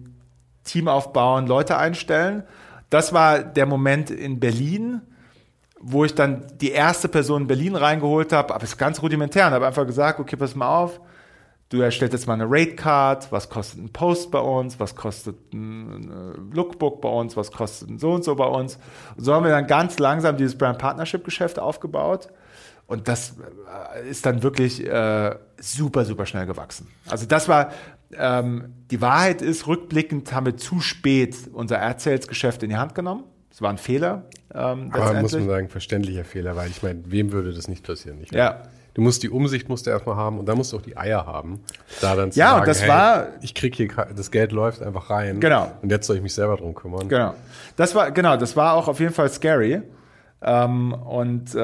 Team aufbauen, Leute einstellen. Das war der Moment in Berlin, wo ich dann die erste Person in Berlin reingeholt habe, aber es ist ganz rudimentär und habe einfach gesagt, okay, pass mal auf, du erstellst jetzt mal eine Rate-Card, was kostet ein Post bei uns, was kostet ein Lookbook bei uns, was kostet ein so und so bei uns. Und so haben wir dann ganz langsam dieses Brand-Partnership-Geschäft aufgebaut. Und das äh, ist dann wirklich äh, super, super schnell gewachsen. Also das war, ähm, die Wahrheit ist, rückblickend haben wir zu spät unser Ad-Sales-Geschäft in die Hand genommen. Das war ein Fehler. Ähm, Aber muss man sagen, verständlicher Fehler, weil ich meine, wem würde das nicht passieren? Wahr? Ja. Du musst die Umsicht musst du erstmal haben und dann musst du auch die Eier haben, da dann zu Ja, und sagen, das hey, war- ich krieg hier, das Geld läuft einfach rein. Genau. Und jetzt soll ich mich selber drum kümmern. Genau. Das war, genau, das war auch auf jeden Fall scary. Ähm, und äh,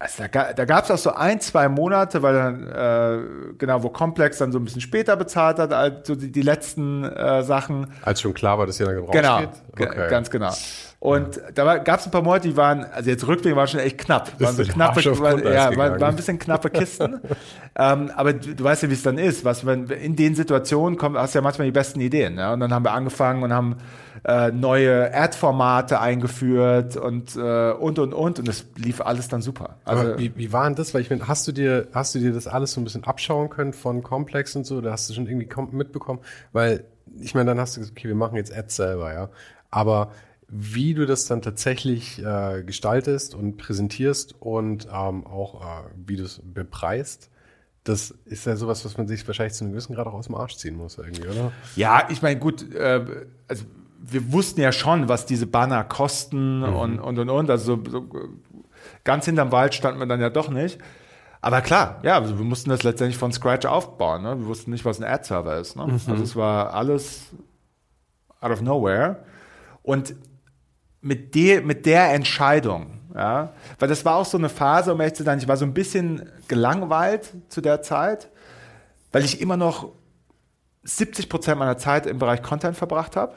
also da, da gab es auch so ein, zwei Monate, weil dann, äh, genau, wo Complex dann so ein bisschen später bezahlt hat, als so die, die letzten äh, Sachen. Als schon klar war, dass ihr dann Genau, rausgeht? ge- ganz genau. Und da gab es ein paar Monate, die waren, also jetzt rückblickend war schon echt knapp. Waren so knappe, Grundeis ja, waren, waren ein bisschen knappe Kisten. ähm, aber du, du weißt ja, wie es dann ist. Was, wenn in den Situationen kommt, hast du ja manchmal die besten Ideen. Ja? Und dann haben wir angefangen und haben äh, neue Ad-Formate eingeführt und, äh, und, und, und. Und das lief alles dann super. Also, Aber wie, wie war denn das? Weil ich meine, hast du dir, hast du dir das alles so ein bisschen abschauen können von Complex und so? Oder hast du schon irgendwie kom- mitbekommen? Weil, ich meine, dann hast du gesagt, okay, wir machen jetzt Ads selber, ja. Aber wie du das dann tatsächlich äh, gestaltest und präsentierst und ähm, auch äh, wie du es bepreist, das ist ja sowas, was man sich wahrscheinlich zu einem gewissen Grad auch aus dem Arsch ziehen muss irgendwie, oder? Ja, ich meine, gut, äh, also wir wussten ja schon, was diese Banner kosten und, und, und, und. Also so, ganz hinterm Wald standen wir dann ja doch nicht. Aber klar, ja, also wir mussten das letztendlich von Scratch aufbauen. Ne? Wir wussten nicht, was ein Ad-Server ist. Ne? Also es war alles out of nowhere. Und mit, de, mit der Entscheidung, ja, weil das war auch so eine Phase, um ehrlich zu sein, ich war so ein bisschen gelangweilt zu der Zeit, weil ich immer noch 70 Prozent meiner Zeit im Bereich Content verbracht habe.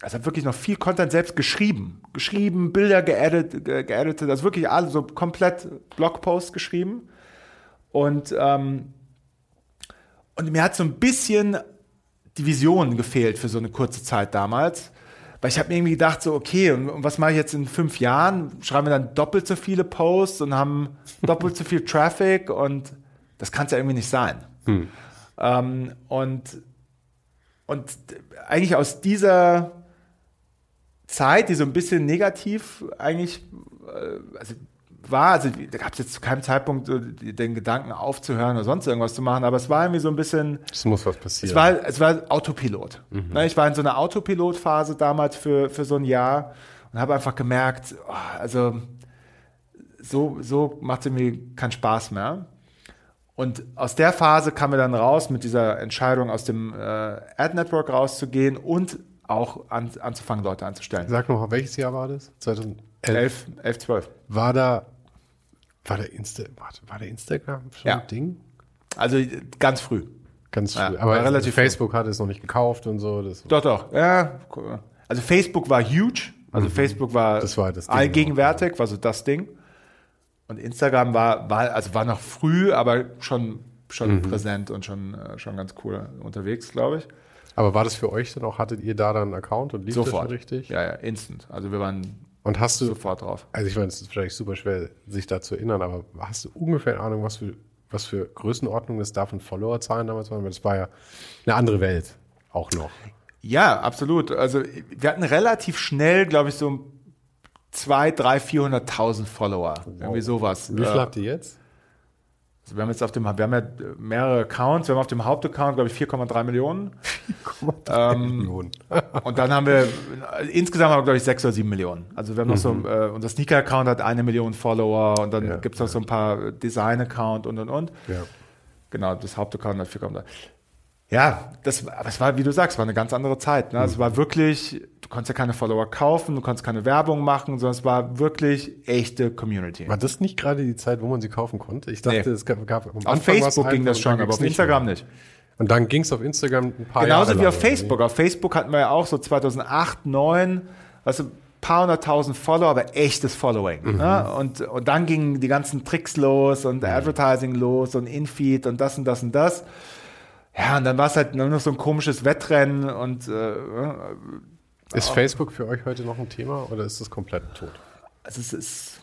Also habe wirklich noch viel Content selbst geschrieben. Geschrieben, Bilder geedit, ge geeditet, also wirklich alles so komplett Blogposts geschrieben. Und, ähm, und mir hat so ein bisschen die Vision gefehlt für so eine kurze Zeit damals. Weil ich habe mir irgendwie gedacht, so, okay, und, und was mache ich jetzt in fünf Jahren? Schreiben wir dann doppelt so viele Posts und haben doppelt so viel Traffic und das kann es ja irgendwie nicht sein. Ähm, und, und eigentlich aus dieser Zeit, die so ein bisschen negativ eigentlich äh, also war, also da gab es jetzt zu keinem Zeitpunkt so den Gedanken aufzuhören oder sonst irgendwas zu machen, aber es war irgendwie so ein bisschen, Es muss was passieren. es war, es war Autopilot. Ne, Ich war in so einer Autopilot-Phase damals für, für so ein Jahr und habe einfach gemerkt, oh, also so, so macht es mir keinen Spaß mehr. Und aus der Phase kamen wir dann raus mit dieser Entscheidung, aus dem äh, Ad-Network rauszugehen und auch an, anzufangen, Leute anzustellen. Sag noch, welches Jahr war das? 2011. 11, 11, 12. War da, war der Insta, war, der Instagram schon Ja. ein Ding? Also ganz früh. Ganz Ja, früh. war Aber relativ Facebook hat es noch nicht gekauft und so. Das, Doch, doch. Ja, also Facebook war huge. Also Facebook war, Mhm. Das war das allgegenwärtig, war so das Ding. Und Instagram war, war, also war noch früh, aber schon, schon Mhm. präsent und schon, äh, schon ganz cool unterwegs, glaube ich. Aber war das für euch dann auch, hattet ihr da dann einen Account und lief Sofort. das schon richtig? Ja, ja, instant. Also wir waren Und hast du, sofort drauf. also ich meine, es ist vielleicht super schwer, sich da zu erinnern, aber hast du ungefähr eine Ahnung, was für, was für Größenordnung das da von Followerzahlen damals waren? Weil das war ja eine andere Welt auch noch. Ja, absolut. Also wir hatten relativ schnell, glaube ich, so zwei, drei, 400.000 Follower. Irgendwie sowas. Wie viel Äh, habt ihr jetzt? Also wir haben jetzt auf dem, wir haben ja mehrere Accounts. Wir haben auf dem Hauptaccount, glaube ich, 4,3 Millionen. Ähm, Millionen. Und dann haben wir, insgesamt haben wir, glaube ich, sechs oder sieben Millionen. Also wir haben noch so, Mhm. äh, unser Sneaker-Account hat eine Million Follower und dann Ja, gibt's noch so ein paar Design-Account und, und, und. Ja. Genau, das Hauptaccount hat 4,3. Ja, das, es war, wie du sagst, war eine ganz andere Zeit. Ne? Mhm. Es war wirklich, konntest ja keine Follower kaufen, du konntest keine Werbung machen, sondern es war wirklich echte Community. War das nicht gerade die Zeit, wo man sie kaufen konnte? Ich dachte, Nee. es gab, gab am Auf Anfang war's Facebook ging einfach das schon, aber auf Instagram mehr. nicht. Und dann ging es auf Instagram ein paar Genauso Jahre wie auf lang, Facebook. Auf Facebook hatten wir ja auch so 2008, 2009, weißt du, paar hunderttausend Follower, aber echtes Following. Ne? Und, und dann gingen die ganzen Tricks los und Advertising los und Infeed und das und das und das. Ja, und dann war es halt nur noch so ein komisches Wettrennen und äh, Ist Facebook für euch heute noch ein Thema oder ist das komplett tot? also es ist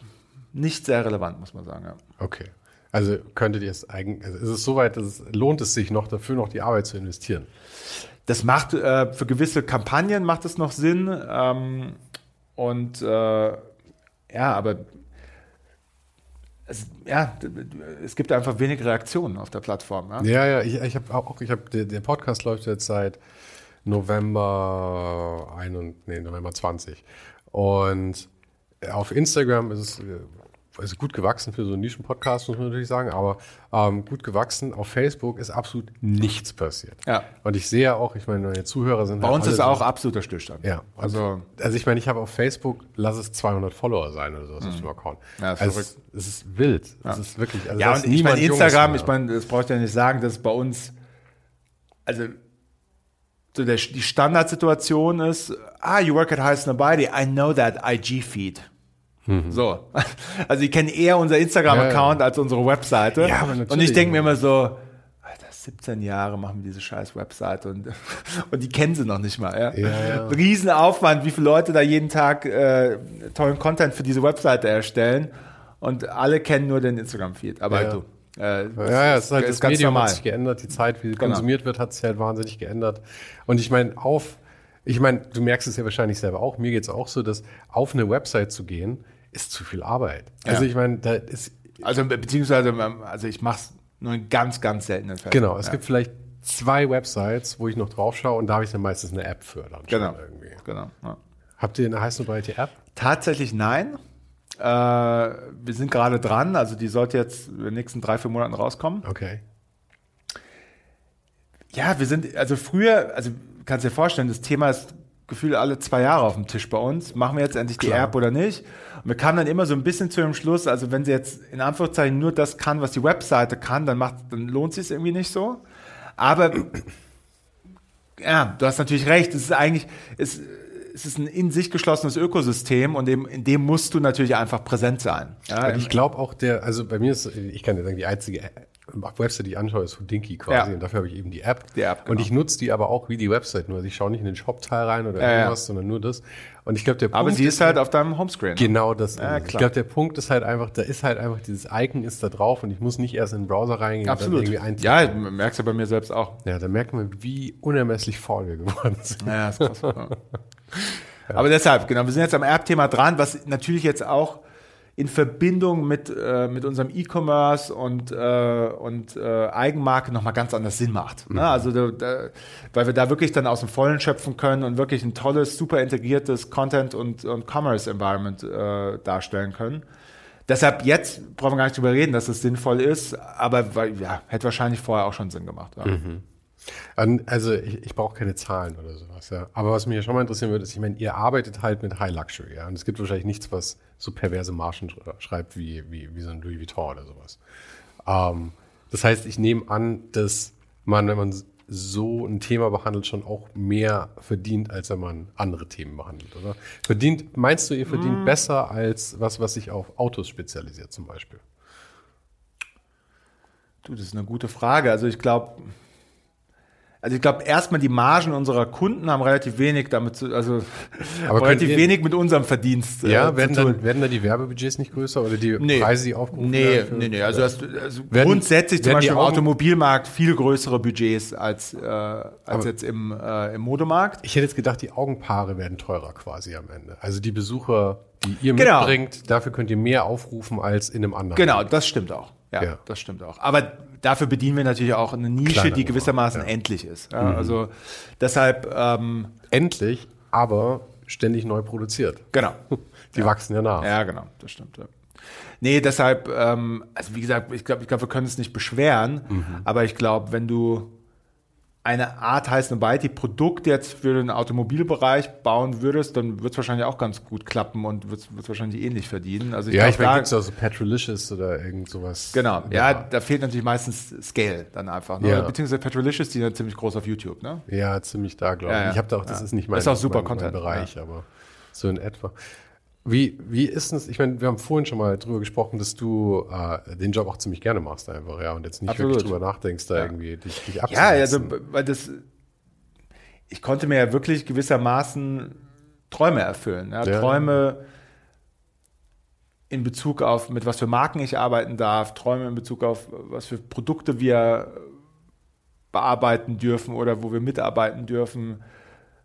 nicht sehr relevant, muss man sagen. Ja. Okay. Also könntet ihr es eigentlich, also ist es soweit, dass es, lohnt es sich noch dafür noch die Arbeit zu investieren? Das macht äh, für gewisse Kampagnen macht es noch Sinn. Ähm, und äh, ja, aber es, ja, es gibt einfach wenig Reaktionen auf der Plattform. Ja? Ja, ja, ich, ich habe auch, ich habe, der, der Podcast läuft jetzt seit November 1 und, nee, November 20. Und auf Instagram ist es also gut gewachsen für so einen Nischen-Podcast, muss man natürlich sagen, aber ähm, gut gewachsen. Auf Facebook ist absolut nichts passiert. Ja. Und ich sehe auch, ich meine, meine Zuhörer sind Bei halt uns ist auch absoluter Stillstand. Ja, Also also ich meine, ich habe auf Facebook, lass es 200 Follower sein oder sowas auf dem Account. Mhm. Ja, ist also es, es ist wild. Es ist wirklich. Also ja, und ich meine, Instagram, ich meine, das brauche ich ja nicht sagen, dass bei uns, also so der, die Standardsituation ist, ah, you work at High Nobody, I know that IG Feed. So. Also ich kenne eher unser Instagram-Account Ja, ja. als unsere Webseite. Ja, aber natürlich. und ich denke mir immer so, Alter, 17 Jahre machen wir diese scheiß Webseite und, und die kennen sie noch nicht mal. Ja? Ja, ja. Riesenaufwand, wie viele Leute da jeden Tag äh, tollen Content für diese Webseite erstellen und alle kennen nur den Instagram-Feed. Aber Ja. du, äh, Ja, ja, es ist halt das ganz Medium normal. hat sich geändert, die Zeit, wie Genau. konsumiert wird, hat sich halt wahnsinnig geändert. Und ich meine, auf, ich meine, du merkst es ja wahrscheinlich selber auch, mir geht's auch so, dass auf eine Website zu gehen, ist zu viel Arbeit. Also Ja. ich meine, da ist, Also beziehungsweise, ähm, also ich mache es nur in ganz, ganz seltenen Fällen. genau, es ja. gibt vielleicht zwei Websites, wo ich noch drauf schaue und da habe ich dann meistens eine App für dann Genau. irgendwie. Genau. Ja. Habt ihr eine heiße breite App? Tatsächlich nein. Äh, wir sind gerade dran, also die sollte jetzt in den nächsten drei, vier Monaten rauskommen. Okay. Ja, wir sind, also früher, also kannst dir vorstellen, das Thema ist gefühlt alle zwei Jahre auf dem Tisch bei uns. Machen wir jetzt endlich die Klar. App oder nicht? Und wir kamen dann immer so ein bisschen zu dem Schluss, also wenn sie jetzt in Anführungszeichen nur das kann, was die Webseite kann, dann macht, dann lohnt sich es irgendwie nicht so. Aber ja, du hast natürlich recht. Es ist eigentlich, es, es ist ein in sich geschlossenes Ökosystem und dem, in dem musst du natürlich einfach präsent sein. Ja, Und ich glaube auch der, also bei mir ist, ich kann dir sagen, die einzige Website, die ich anschaue, ist Houdinki quasi. Ja. Und dafür habe ich eben die App. Die App, Und genau. ich nutze die aber auch wie die Website nur. Also ich schaue nicht in den Shop-Teil rein oder Ja, ja. irgendwas, sondern nur das. Und ich glaube, der aber Punkt sie ist halt auf deinem Homescreen. Genau das. Ja, ist ich glaube, der Punkt ist halt einfach, da ist halt einfach dieses Icon ist da drauf und ich muss nicht erst in den Browser reingehen Absolut. und dann. Ja, merkst du bei mir selbst auch. Ja, da merkt man, wie unermesslich faul wir geworden sind. Ja, ist krass. ja. Aber deshalb, genau, wir sind jetzt am App-Thema dran, was natürlich jetzt auch in Verbindung mit, äh, mit unserem E-Commerce und, äh, und äh, Eigenmarke nochmal ganz anders Sinn macht. Ne? Also, da, da, weil wir da wirklich dann aus dem Vollen schöpfen können und wirklich ein tolles, super integriertes Content- und, und Commerce-Environment äh, darstellen können. Deshalb jetzt brauchen wir gar nicht drüber reden, dass es sinnvoll ist, aber weil, ja, hätte wahrscheinlich vorher auch schon Sinn gemacht. Ja. An- Also ich, ich brauche keine Zahlen oder sowas, ja. Aber was mich ja schon mal interessieren würde, ist, ich meine, ihr arbeitet halt mit High Luxury, ja. Und es gibt wahrscheinlich nichts, was so perverse Margen sch- schreibt wie, wie, wie so ein Louis Vuitton oder sowas. Ähm, das heißt, ich nehme an, dass man, wenn man so ein Thema behandelt, schon auch mehr verdient, als wenn man andere Themen behandelt, oder? Verdient, meinst du, ihr verdient besser als was, was sich auf Autos spezialisiert zum Beispiel? Du, das ist eine gute Frage. Also ich glaube, also ich glaube, erstmal die Margen unserer Kunden haben relativ wenig damit zu, also Aber relativ ihr- wenig mit unserem Verdienst. äh, Ja, zu werden dann, werden dann die Werbebudgets nicht größer oder die Nee. Preise, die aufgerufen Nee, werden? für- nee, nee. Also, das, also Werden- grundsätzlich zum werden die Beispiel im Automobilmarkt viel größere Budgets als, äh, als jetzt im, äh, im Modemarkt. Ich hätte jetzt gedacht, die Augenpaare werden teurer quasi am Ende. Also die Besucher, die ihr Genau. mitbringt, dafür könnt ihr mehr aufrufen als in einem anderen. Genau, das stimmt auch. Ja, Ja. das stimmt auch. Aber dafür bedienen wir natürlich auch eine Nische, Kleiner die gewissermaßen ja. endlich ist. Ja, Also deshalb, ähm, Endlich, aber ständig neu produziert. genau. Die wachsen ja nach. Ja, genau, das stimmt. Ja. Nee, deshalb, ähm, also wie gesagt, ich glaube, ich glaub, wir können es nicht beschweren, Mhm. aber ich glaube, wenn du eine Art heißt eine die Produkt jetzt für den Automobilbereich bauen würdest, dann wird es wahrscheinlich auch ganz gut klappen und wird es wahrscheinlich ähnlich verdienen. Also Ja, glaub, ich meine, gibt es auch so Petrolicious oder irgend sowas. Genau, ja, Art. da fehlt natürlich meistens Scale dann einfach. Ne? Ja. Beziehungsweise Petrolicious, die sind ziemlich groß auf YouTube, ne? Ja, ziemlich da, glaube ich. Ja, ja. Ich habe da auch, das Ja. ist nicht mein, Das ist auch super mein, Content, mein Bereich, aber so in etwa. Wie, wie ist es? Ich meine, wir haben vorhin schon mal drüber gesprochen, dass du äh, den Job auch ziemlich gerne machst einfach, ja, und jetzt nicht Absolut. wirklich drüber nachdenkst, da Ja. irgendwie dich, dich Ja, abzusetzen. also, weil das, ich konnte mir ja wirklich gewissermaßen Träume erfüllen. Ja? Ja. Träume in Bezug auf, mit was für Marken ich arbeiten darf, Träume in Bezug auf, was für Produkte wir bearbeiten dürfen oder wo wir mitarbeiten dürfen.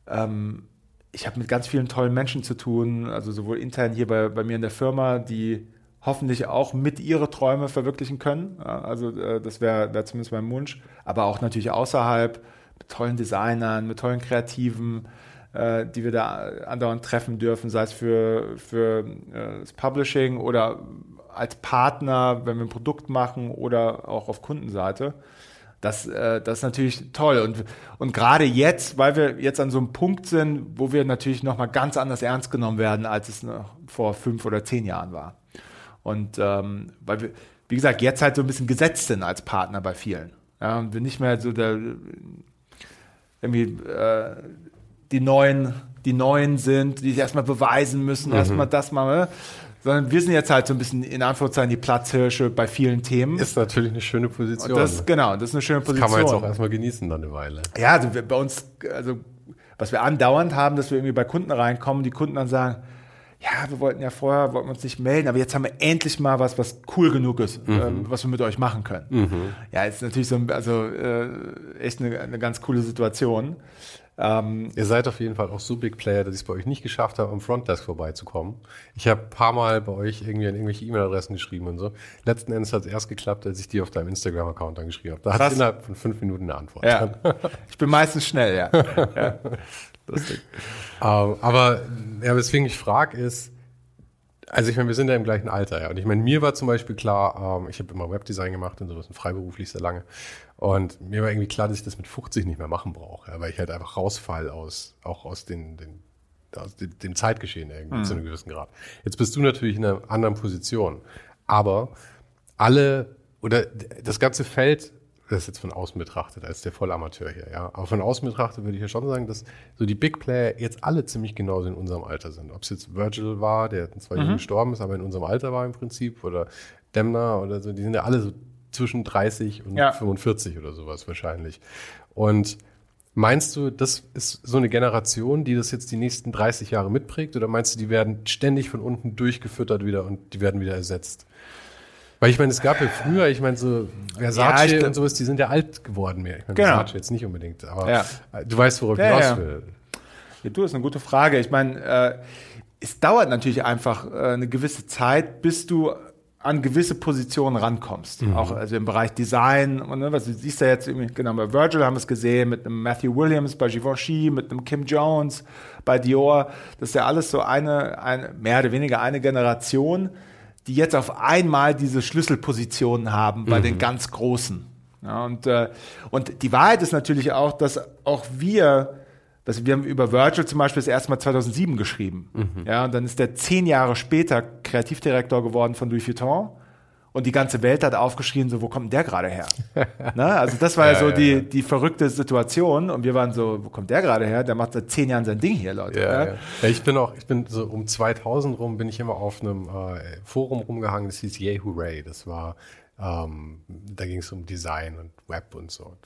Ähm, ich habe mit ganz vielen tollen Menschen zu tun, also sowohl intern hier bei, bei mir in der Firma, die hoffentlich auch mit ihre Träume verwirklichen können. Also äh, das wäre wär zumindest mein Wunsch. Aber auch natürlich außerhalb mit tollen Designern, mit tollen Kreativen, äh, die wir da andauernd treffen dürfen, sei es für, für äh, das Publishing oder als Partner, wenn wir ein Produkt machen oder auch auf Kundenseite. Das, äh, das ist natürlich toll. Und, und gerade jetzt, weil wir jetzt an so einem Punkt sind, wo wir natürlich nochmal ganz anders ernst genommen werden, als es noch vor fünf oder zehn Jahren war. Und ähm, weil wir, wie gesagt, jetzt halt so ein bisschen gesetzt sind als Partner bei vielen. Ja, und wir nicht mehr so der irgendwie äh, die neuen, die neuen sind, die sich erstmal beweisen müssen, erstmal das mal, sondern wir sind jetzt halt so ein bisschen in Anführungszeichen die Platzhirsche bei vielen Themen. ist natürlich eine schöne und Position. das, genau, das ist eine schöne Das Position. kann man jetzt auch erstmal genießen dann eine Weile. Ja, also bei uns, also was wir andauernd haben, dass wir irgendwie bei Kunden reinkommen, die Kunden dann sagen, ja, wir wollten ja vorher, wollten uns nicht melden, aber jetzt haben wir endlich mal was, was cool genug ist, ähm, was wir mit euch machen können. Ja, ist natürlich so, ein- also äh, echt eine, eine ganz coole Situation. Ähm, Ihr seid auf jeden Fall auch so Big Player, dass ich es bei euch nicht geschafft habe, am Frontdesk vorbeizukommen. Ich habe ein paar Mal bei euch irgendwie an irgendwelche E-Mail-Adressen geschrieben und so. Letzten Endes hat es erst geklappt, als ich die auf deinem Instagram-Account dann geschrieben habe. Da hat innerhalb von fünf Minuten eine Antwort. ja, ich bin meistens schnell, ja. ja. Ähm, aber ja, weswegen ich frage ist, also ich meine, wir sind ja im gleichen Alter, ja. Und ich meine, mir war zum Beispiel klar, ähm, ich habe immer Webdesign gemacht und sowas und freiberuflich sehr lange. Und mir war irgendwie klar, dass ich das mit 50 nicht mehr machen brauche, ja, weil ich halt einfach rausfall aus, auch aus den, den aus dem, dem Zeitgeschehen irgendwie zu einem gewissen Grad. Jetzt bist du natürlich in einer anderen Position. Aber alle oder das ganze Feld, das ist jetzt von außen betrachtet, als der Vollamateur hier, ja. Aber von außen betrachtet würde ich ja schon sagen, dass so die Big Player jetzt alle ziemlich genauso in unserem Alter sind. Ob es jetzt Virgil war, der zwar jung gestorben ist, aber in unserem Alter war im Prinzip, oder Demner oder so, die sind ja alle so zwischen 30 und Ja. 45 oder sowas wahrscheinlich. Und Meinst du, das ist so eine Generation, die das jetzt die nächsten 30 Jahre mitprägt? Oder meinst du, die werden ständig von unten durchgefüttert wieder und die werden wieder ersetzt? Weil ich meine, es gab ja früher, ich meine, so Versace Ja, ich und sowas, die sind ja alt geworden mehr. Ich meine, Genau. Versace jetzt nicht unbedingt, aber Ja. du weißt, worauf ich Ja, hinaus ja. will. Ja, du, das ist eine gute Frage. Ich meine, äh, es dauert natürlich einfach äh, eine gewisse Zeit, bis du an gewisse Positionen rankommst. Auch also im Bereich Design und ne, was du siehst ja jetzt genau, bei Virgil haben wir es gesehen, mit einem Matthew Williams bei Givenchy, mit einem Kim Jones bei Dior. Das ist ja alles so eine, eine mehr oder weniger eine Generation, die jetzt auf einmal diese Schlüsselpositionen haben bei den ganz Großen. Ja, und, äh, und die Wahrheit ist natürlich auch, dass auch wir, dass wir haben über Virgil zum Beispiel das erste Mal 2007 geschrieben. Ja, und dann ist der zehn Jahre später Kreativdirektor geworden von Louis Vuitton. Und die ganze Welt hat aufgeschrien, so, wo kommt der gerade her? ne? Also das war ja, so ja, die, ja. die verrückte Situation. Und wir waren so, wo kommt der gerade her? Der macht seit zehn Jahren sein Ding hier, Leute. Ja, ja. ja, ich bin auch, ich bin so um 2000 rum bin ich immer auf einem äh, Forum rumgehangen, das hieß Yay Hooray. Das war Ähm, da ging es um Design und Web und so.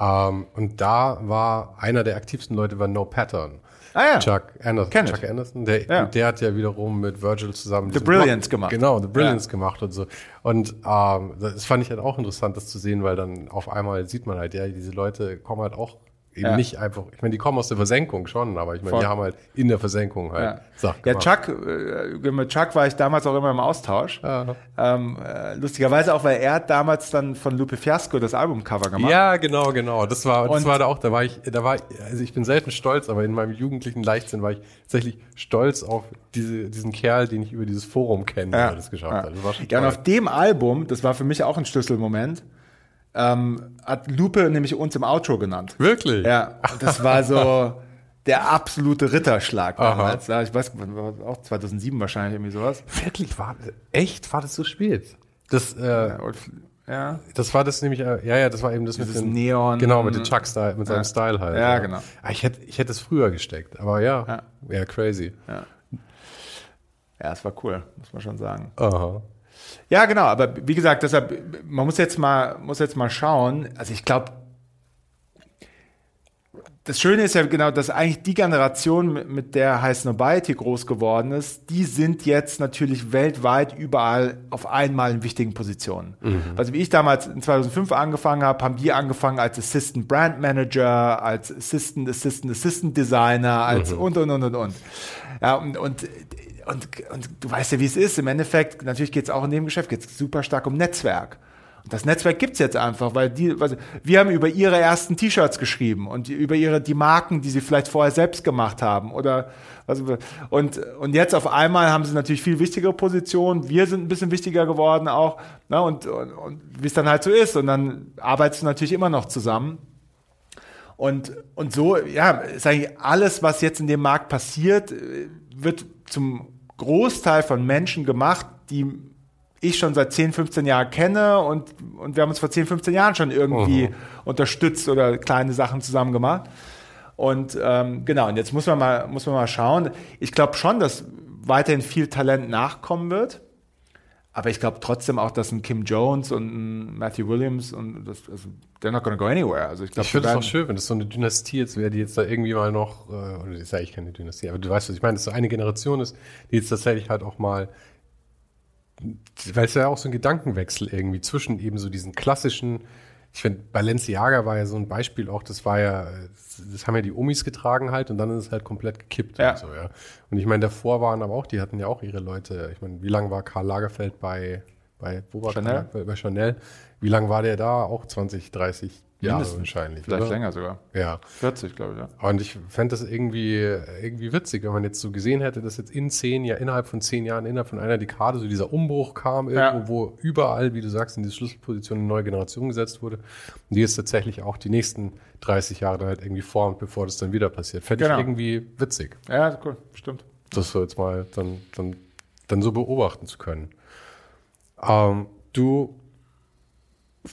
Ähm, und da war einer der aktivsten Leute war No Pattern. Ah ja. Chuck Anderson. Kenn Chuck. Anderson, der, Ja. der hat ja wiederum mit Virgil zusammen The Brilliance gemacht. Genau, The Brilliance gemacht und so. Und ähm, das fand ich halt auch interessant, das zu sehen, weil dann auf einmal sieht man halt, ja, diese Leute kommen halt auch eben Ja. nicht einfach, ich meine, die kommen aus der Versenkung schon, aber ich meine, Voll. die haben halt in der Versenkung halt Ja, Sachen ja gemacht. Chuck, äh, mit Chuck war ich damals auch immer im Austausch. Ja. Ähm, äh, lustigerweise auch, weil er hat damals dann von Lupe Fiasco das Albumcover gemacht. Ja, genau, genau. Das war, das Und- war da auch, da war ich, da war, also ich bin selten stolz, aber in meinem jugendlichen Leichtsinn war ich tatsächlich stolz auf diese, diesen Kerl, den ich über dieses Forum kenne, der das geschafft hat. Das war schon ja, und toll. auf dem Album, das war für mich auch ein Schlüsselmoment, ähm, hat Lupe nämlich uns im Outro genannt. Wirklich? Ja, das war so der absolute Ritterschlag damals. Ja, ich weiß, auch 2007 wahrscheinlich irgendwie sowas. Wirklich, war, echt, war das so spät? Das, äh, Und, ja, das war das nämlich, äh, ja, ja, das war eben das Dieses mit dem Neon- Genau, mit dem Chuck-Style, mit seinem Ja. Style halt. Ja, genau. Ah, Ich hätte, ich hätte es früher gesteckt, aber ja, Ja. ja, crazy. ja. Ja, es war cool, muss man schon sagen. Aha. Ja, genau, aber wie gesagt, deshalb, man muss jetzt mal, muss jetzt mal schauen. Also ich glaube, das Schöne ist ja genau, dass eigentlich die Generation, mit- der High Snobiety groß geworden ist, die sind jetzt natürlich weltweit überall auf einmal in wichtigen Positionen. Also wie ich damals in 2005 angefangen habe, haben die angefangen als Assistant Brand Manager, als Assistant, Assistant, Assistant Designer, als und, und, und, und, und. Ja, und, und und, und du weißt ja, wie es ist. Im Endeffekt, natürlich geht es auch in dem Geschäft, geht es super stark um Netzwerk. Und das Netzwerk gibt's jetzt einfach, weil die, also wir haben über ihre ersten T-Shirts geschrieben und über ihre, die Marken, die sie vielleicht vorher selbst gemacht haben oder, also, und, und jetzt auf einmal haben sie natürlich viel wichtigere Positionen. Wir sind ein bisschen wichtiger geworden auch, ne, und, und, und wie es dann halt so ist. Und dann arbeitest du natürlich immer noch zusammen. Und, und so, ja, ist eigentlich alles, was jetzt in dem Markt passiert, wird zum Großteil von Menschen gemacht, die ich schon seit 10, 15 Jahren kenne und, und wir haben uns vor 10, 15 Jahren schon irgendwie unterstützt oder kleine Sachen zusammen gemacht. Und ähm, genau, und jetzt muss man mal, muss man mal schauen. Ich glaube schon, dass weiterhin viel Talent nachkommen wird. Aber ich glaube trotzdem auch, dass ein Kim Jones und ein Matthew Williams und das, also, they're not gonna go anywhere. Also ich glaube, Ich finde es auch schön, wenn das so eine Dynastie jetzt wäre, die jetzt da irgendwie mal noch, äh, oder das ist eigentlich keine Dynastie, aber du weißt, was ich meine, dass so eine Generation ist, die jetzt tatsächlich halt auch mal, weil es ja auch so ein Gedankenwechsel irgendwie zwischen eben so diesen klassischen, ich finde, Balenciaga war ja so ein Beispiel auch, das war ja, das haben ja die Omis getragen halt und dann ist es halt komplett gekippt Ja. und so, ja. Und ich meine, davor waren aber auch, die hatten ja auch ihre Leute, ich meine, wie lange war Karl Lagerfeld bei, bei, wo war Chanel? Karl Lagerfeld? Bei Chanel? Wie lange war der da? Auch 20, 30 Mindestens. wahrscheinlich. Vielleicht oder? länger sogar. Ja. 40, glaube ich, ja. Und ich fände das irgendwie, irgendwie witzig, wenn man jetzt so gesehen hätte, dass jetzt in zehn Jahren, innerhalb von zehn Jahren, innerhalb von einer Dekade so dieser Umbruch kam, irgendwo, Ja. wo überall, wie du sagst, in diese Schlüsselposition eine neue Generation gesetzt wurde. Und die jetzt tatsächlich auch die nächsten 30 Jahre dann halt irgendwie formt, bevor das dann wieder passiert. Fände Genau. ich irgendwie witzig, Ja, cool, stimmt. das das so jetzt mal dann, dann, dann so beobachten zu können. Ähm, du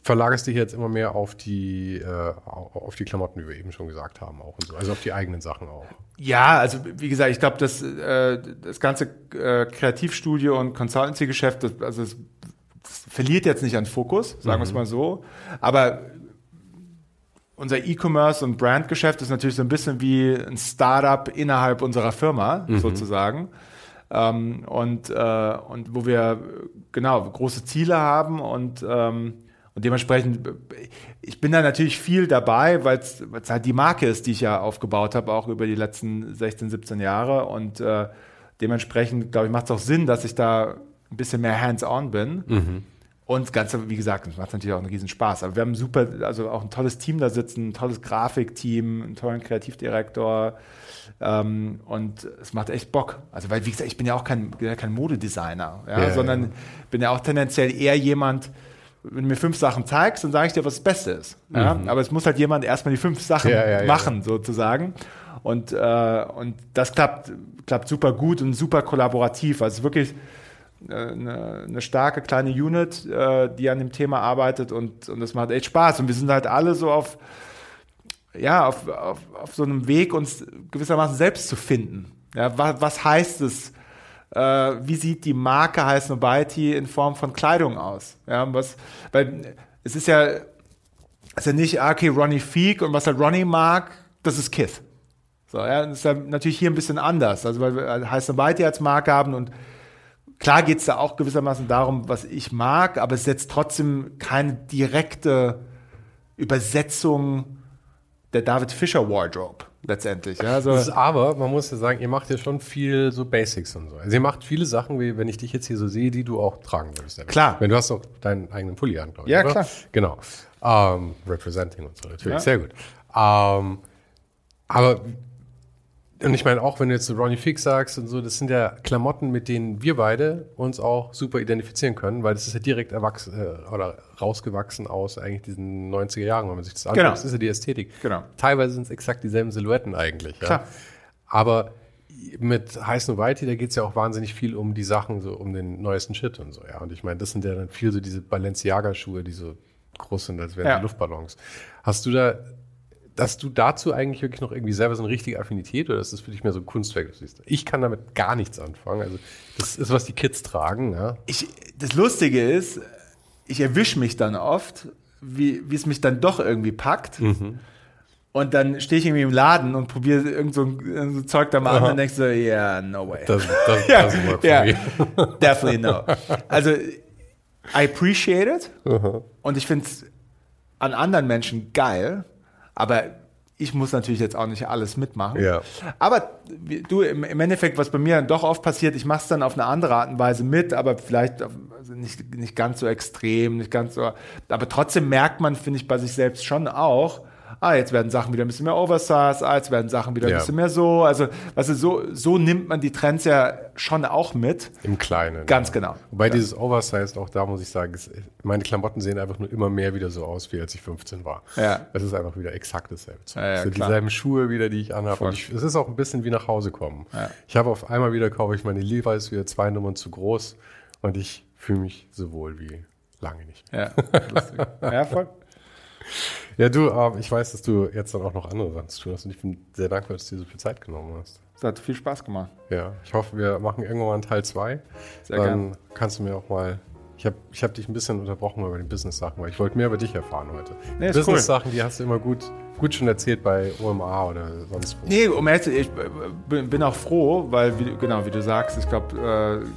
verlagerst dich jetzt immer mehr auf die, äh, auf die Klamotten, wie wir eben schon gesagt haben, auch und so. Also auf die eigenen Sachen auch. Ja, also wie gesagt, ich glaube, das, äh, das ganze äh, Kreativstudio und Consultancy-Geschäft, das, also es, das verliert jetzt nicht an Fokus, sagen wir es mal so. Aber unser E-Commerce und Brandgeschäft ist natürlich so ein bisschen wie ein Startup innerhalb unserer Firma, sozusagen. Ähm, und, äh, und wo wir genau große Ziele haben und, ähm, und dementsprechend, ich bin da natürlich viel dabei, weil es halt die Marke ist, die ich ja aufgebaut habe, auch über die letzten 16, 17 Jahre. Und äh, dementsprechend, glaube ich, macht es auch Sinn, dass ich da ein bisschen mehr hands-on bin. Und das Ganze, wie gesagt, macht natürlich auch einen riesen Spaß. Aber wir haben super, also auch ein tolles Team da sitzen, ein tolles Grafikteam, einen tollen Kreativdirektor. Ähm, und es macht echt Bock. Also, weil, wie gesagt, ich bin ja auch kein, kein Modedesigner, ja, Ja, sondern ja. bin ja auch tendenziell eher jemand, wenn du mir fünf Sachen zeigst, dann sage ich dir, was das Beste ist. Ja? Aber es muss halt jemand erstmal die fünf Sachen ja, ja, machen, sozusagen. Und, äh, und das klappt, klappt super gut und super kollaborativ. Also wirklich äh, eine, eine starke kleine Unit, äh, die an dem Thema arbeitet und, und das macht echt Spaß. Und wir sind halt alle so auf, ja, auf, auf, auf so einem Weg, uns gewissermaßen selbst zu finden. Ja, was, was heißt es, äh, wie sieht die Marke Heiß Nobody in Form von Kleidung aus? Ja, was, weil es ist ja, es ist ja nicht, ah, okay, Ronnie Feek und was halt Ronnie mag, das ist Kith. So, ja, das ist ja natürlich hier ein bisschen anders. Also, weil wir Heiß Nobody als Marke haben und klar geht es da auch gewissermaßen darum, was ich mag, aber es setzt trotzdem keine direkte Übersetzung der David Fischer Wardrobe letztendlich. Ja, also ist, aber man muss ja sagen, ihr macht ja schon viel so Basics und so. Also ihr macht viele Sachen, wie wenn ich dich jetzt hier so sehe, die du auch tragen würdest. Klar. Wenn du hast auch deinen eigenen Pulli an, glaube ich. Ja, oder? klar. Genau. Um, representing und so, natürlich. Ja. Sehr gut. Um, aber und ich meine, auch wenn du jetzt so Ronnie Fix sagst und so, das sind ja Klamotten, mit denen wir beide uns auch super identifizieren können, weil das ist ja direkt erwachsen äh, oder rausgewachsen aus eigentlich diesen 90er Jahren, wenn man sich das anschaut. Genau. Das ist ja die Ästhetik. Genau. Teilweise sind es exakt dieselben Silhouetten eigentlich. Klar. Ja. Aber mit Heiß No Whitey, da geht es ja auch wahnsinnig viel um die Sachen, so um den neuesten Shit und so, ja. Und ich meine, das sind ja dann viel so diese Balenciaga-Schuhe, die so groß sind, als wären ja. Luftballons. Hast du da dass du dazu eigentlich wirklich noch irgendwie selber so eine richtige Affinität oder ist das für dich mehr so ein Kunstwerk? Ich kann damit gar nichts anfangen. Also das ist, was die Kids tragen. Ja. Ich, das Lustige ist, ich erwische mich dann oft, wie, es mich dann doch irgendwie packt. Mhm. Und dann stehe ich irgendwie im Laden und probiere irgend so, ein, so Zeug da mal Aha. an und denkst so, yeah, no way. Das, das, ja, doesn't work for yeah, me. definitely no. Also, I appreciate it. Aha. Und ich finde es an anderen Menschen geil. Aber ich muss natürlich jetzt auch nicht alles mitmachen. Ja. Aber du, im, Endeffekt, was bei mir dann doch oft passiert, ich mache es dann auf eine andere Art und Weise mit, aber vielleicht also nicht, nicht ganz so extrem, nicht ganz so. Aber trotzdem merkt man, finde ich, bei sich selbst schon auch, ah, jetzt werden Sachen wieder ein bisschen mehr Oversize, ah, jetzt werden Sachen wieder ein bisschen mehr so. Also, also so, so nimmt man die Trends ja schon auch mit. Im Kleinen. Ganz ja. genau. Wobei ja. dieses Oversize, auch da muss ich sagen, ist, meine Klamotten sehen einfach nur immer mehr wieder so aus, wie als ich 15 war. Ja. Es ist einfach wieder exakt dasselbe. Ja, ja, so dieselben Schuhe wieder, die ich anhabe. Und ich, es ist auch ein bisschen wie nach Hause kommen. Ja. Ich habe auf einmal wieder, kaufe ich meine Levi's wieder zwei Nummern zu groß und ich fühle mich so wohl wie lange nicht. Ja, ja voll. Ja, du, äh, ich weiß, dass du jetzt dann auch noch andere Sachen zu tun hast und ich bin sehr dankbar, dass du dir so viel Zeit genommen hast. Es hat viel Spaß gemacht. Ja, ich hoffe, wir machen irgendwann mal einen Teil 2. Sehr gerne. Dann kannst du mir auch mal. Ich habe ich hab dich ein bisschen unterbrochen über die Business-Sachen, weil ich wollte mehr über dich erfahren heute. Nee, Business-Sachen, cool. die hast du immer gut, gut schon erzählt bei OMA oder sonst wo. Nee, um ehrlich ich bin auch froh, weil, wie, genau, wie du sagst, ich glaube, äh,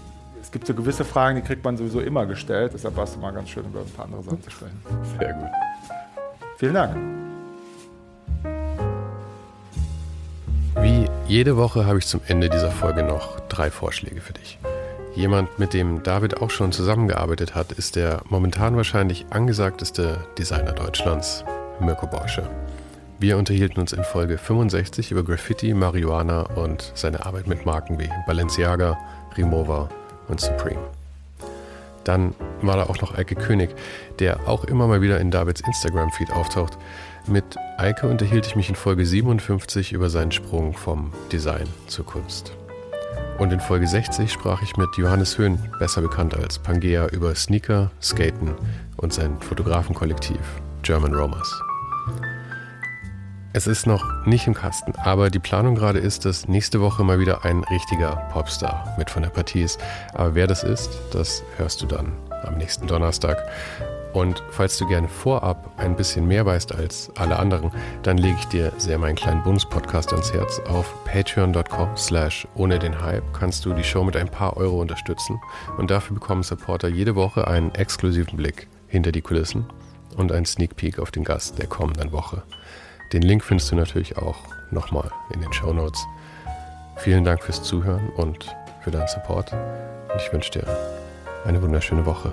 es gibt so gewisse Fragen, die kriegt man sowieso immer gestellt. Deshalb war es mal ganz schön, über ein paar andere Sachen zu sprechen. Sehr gut. Vielen Dank. Wie jede Woche habe ich zum Ende dieser Folge noch drei Vorschläge für dich. Jemand, mit dem David auch schon zusammengearbeitet hat, ist der momentan wahrscheinlich angesagteste Designer Deutschlands, Mirko Borsche. Wir unterhielten uns in Folge 65 über Graffiti, Marihuana und seine Arbeit mit Marken wie Balenciaga, Rimowa und Supreme. Dann war da auch noch Eike König, der auch immer mal wieder in Davids Instagram-Feed auftaucht. Mit Eike unterhielt ich mich in Folge 57 über seinen Sprung vom Design zur Kunst. Und in Folge 60 sprach ich mit Johannes Höhn, besser bekannt als Pangea, über Sneaker, Skaten und sein Fotografenkollektiv German Romas. Es ist noch nicht im Kasten, aber die Planung gerade ist, dass nächste Woche mal wieder ein richtiger Popstar mit von der Partie ist. Aber wer das ist, das hörst du dann am nächsten Donnerstag. Und falls du gerne vorab ein bisschen mehr weißt als alle anderen, dann lege ich dir sehr meinen kleinen Bonus-Podcast ans Herz. Auf patreon.com slash ohne den Hype kannst du die Show mit ein paar Euro unterstützen. Und dafür bekommen Supporter jede Woche einen exklusiven Blick hinter die Kulissen und einen Sneak Peek auf den Gast der kommenden Woche. Den Link findest du natürlich auch nochmal in den Show Notes. Vielen Dank fürs Zuhören und für deinen Support. Und ich wünsche dir eine wunderschöne Woche.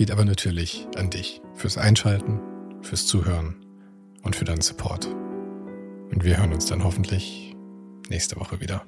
geht aber natürlich an dich fürs Einschalten, fürs Zuhören und für deinen Support. Und wir hören uns dann hoffentlich nächste Woche wieder.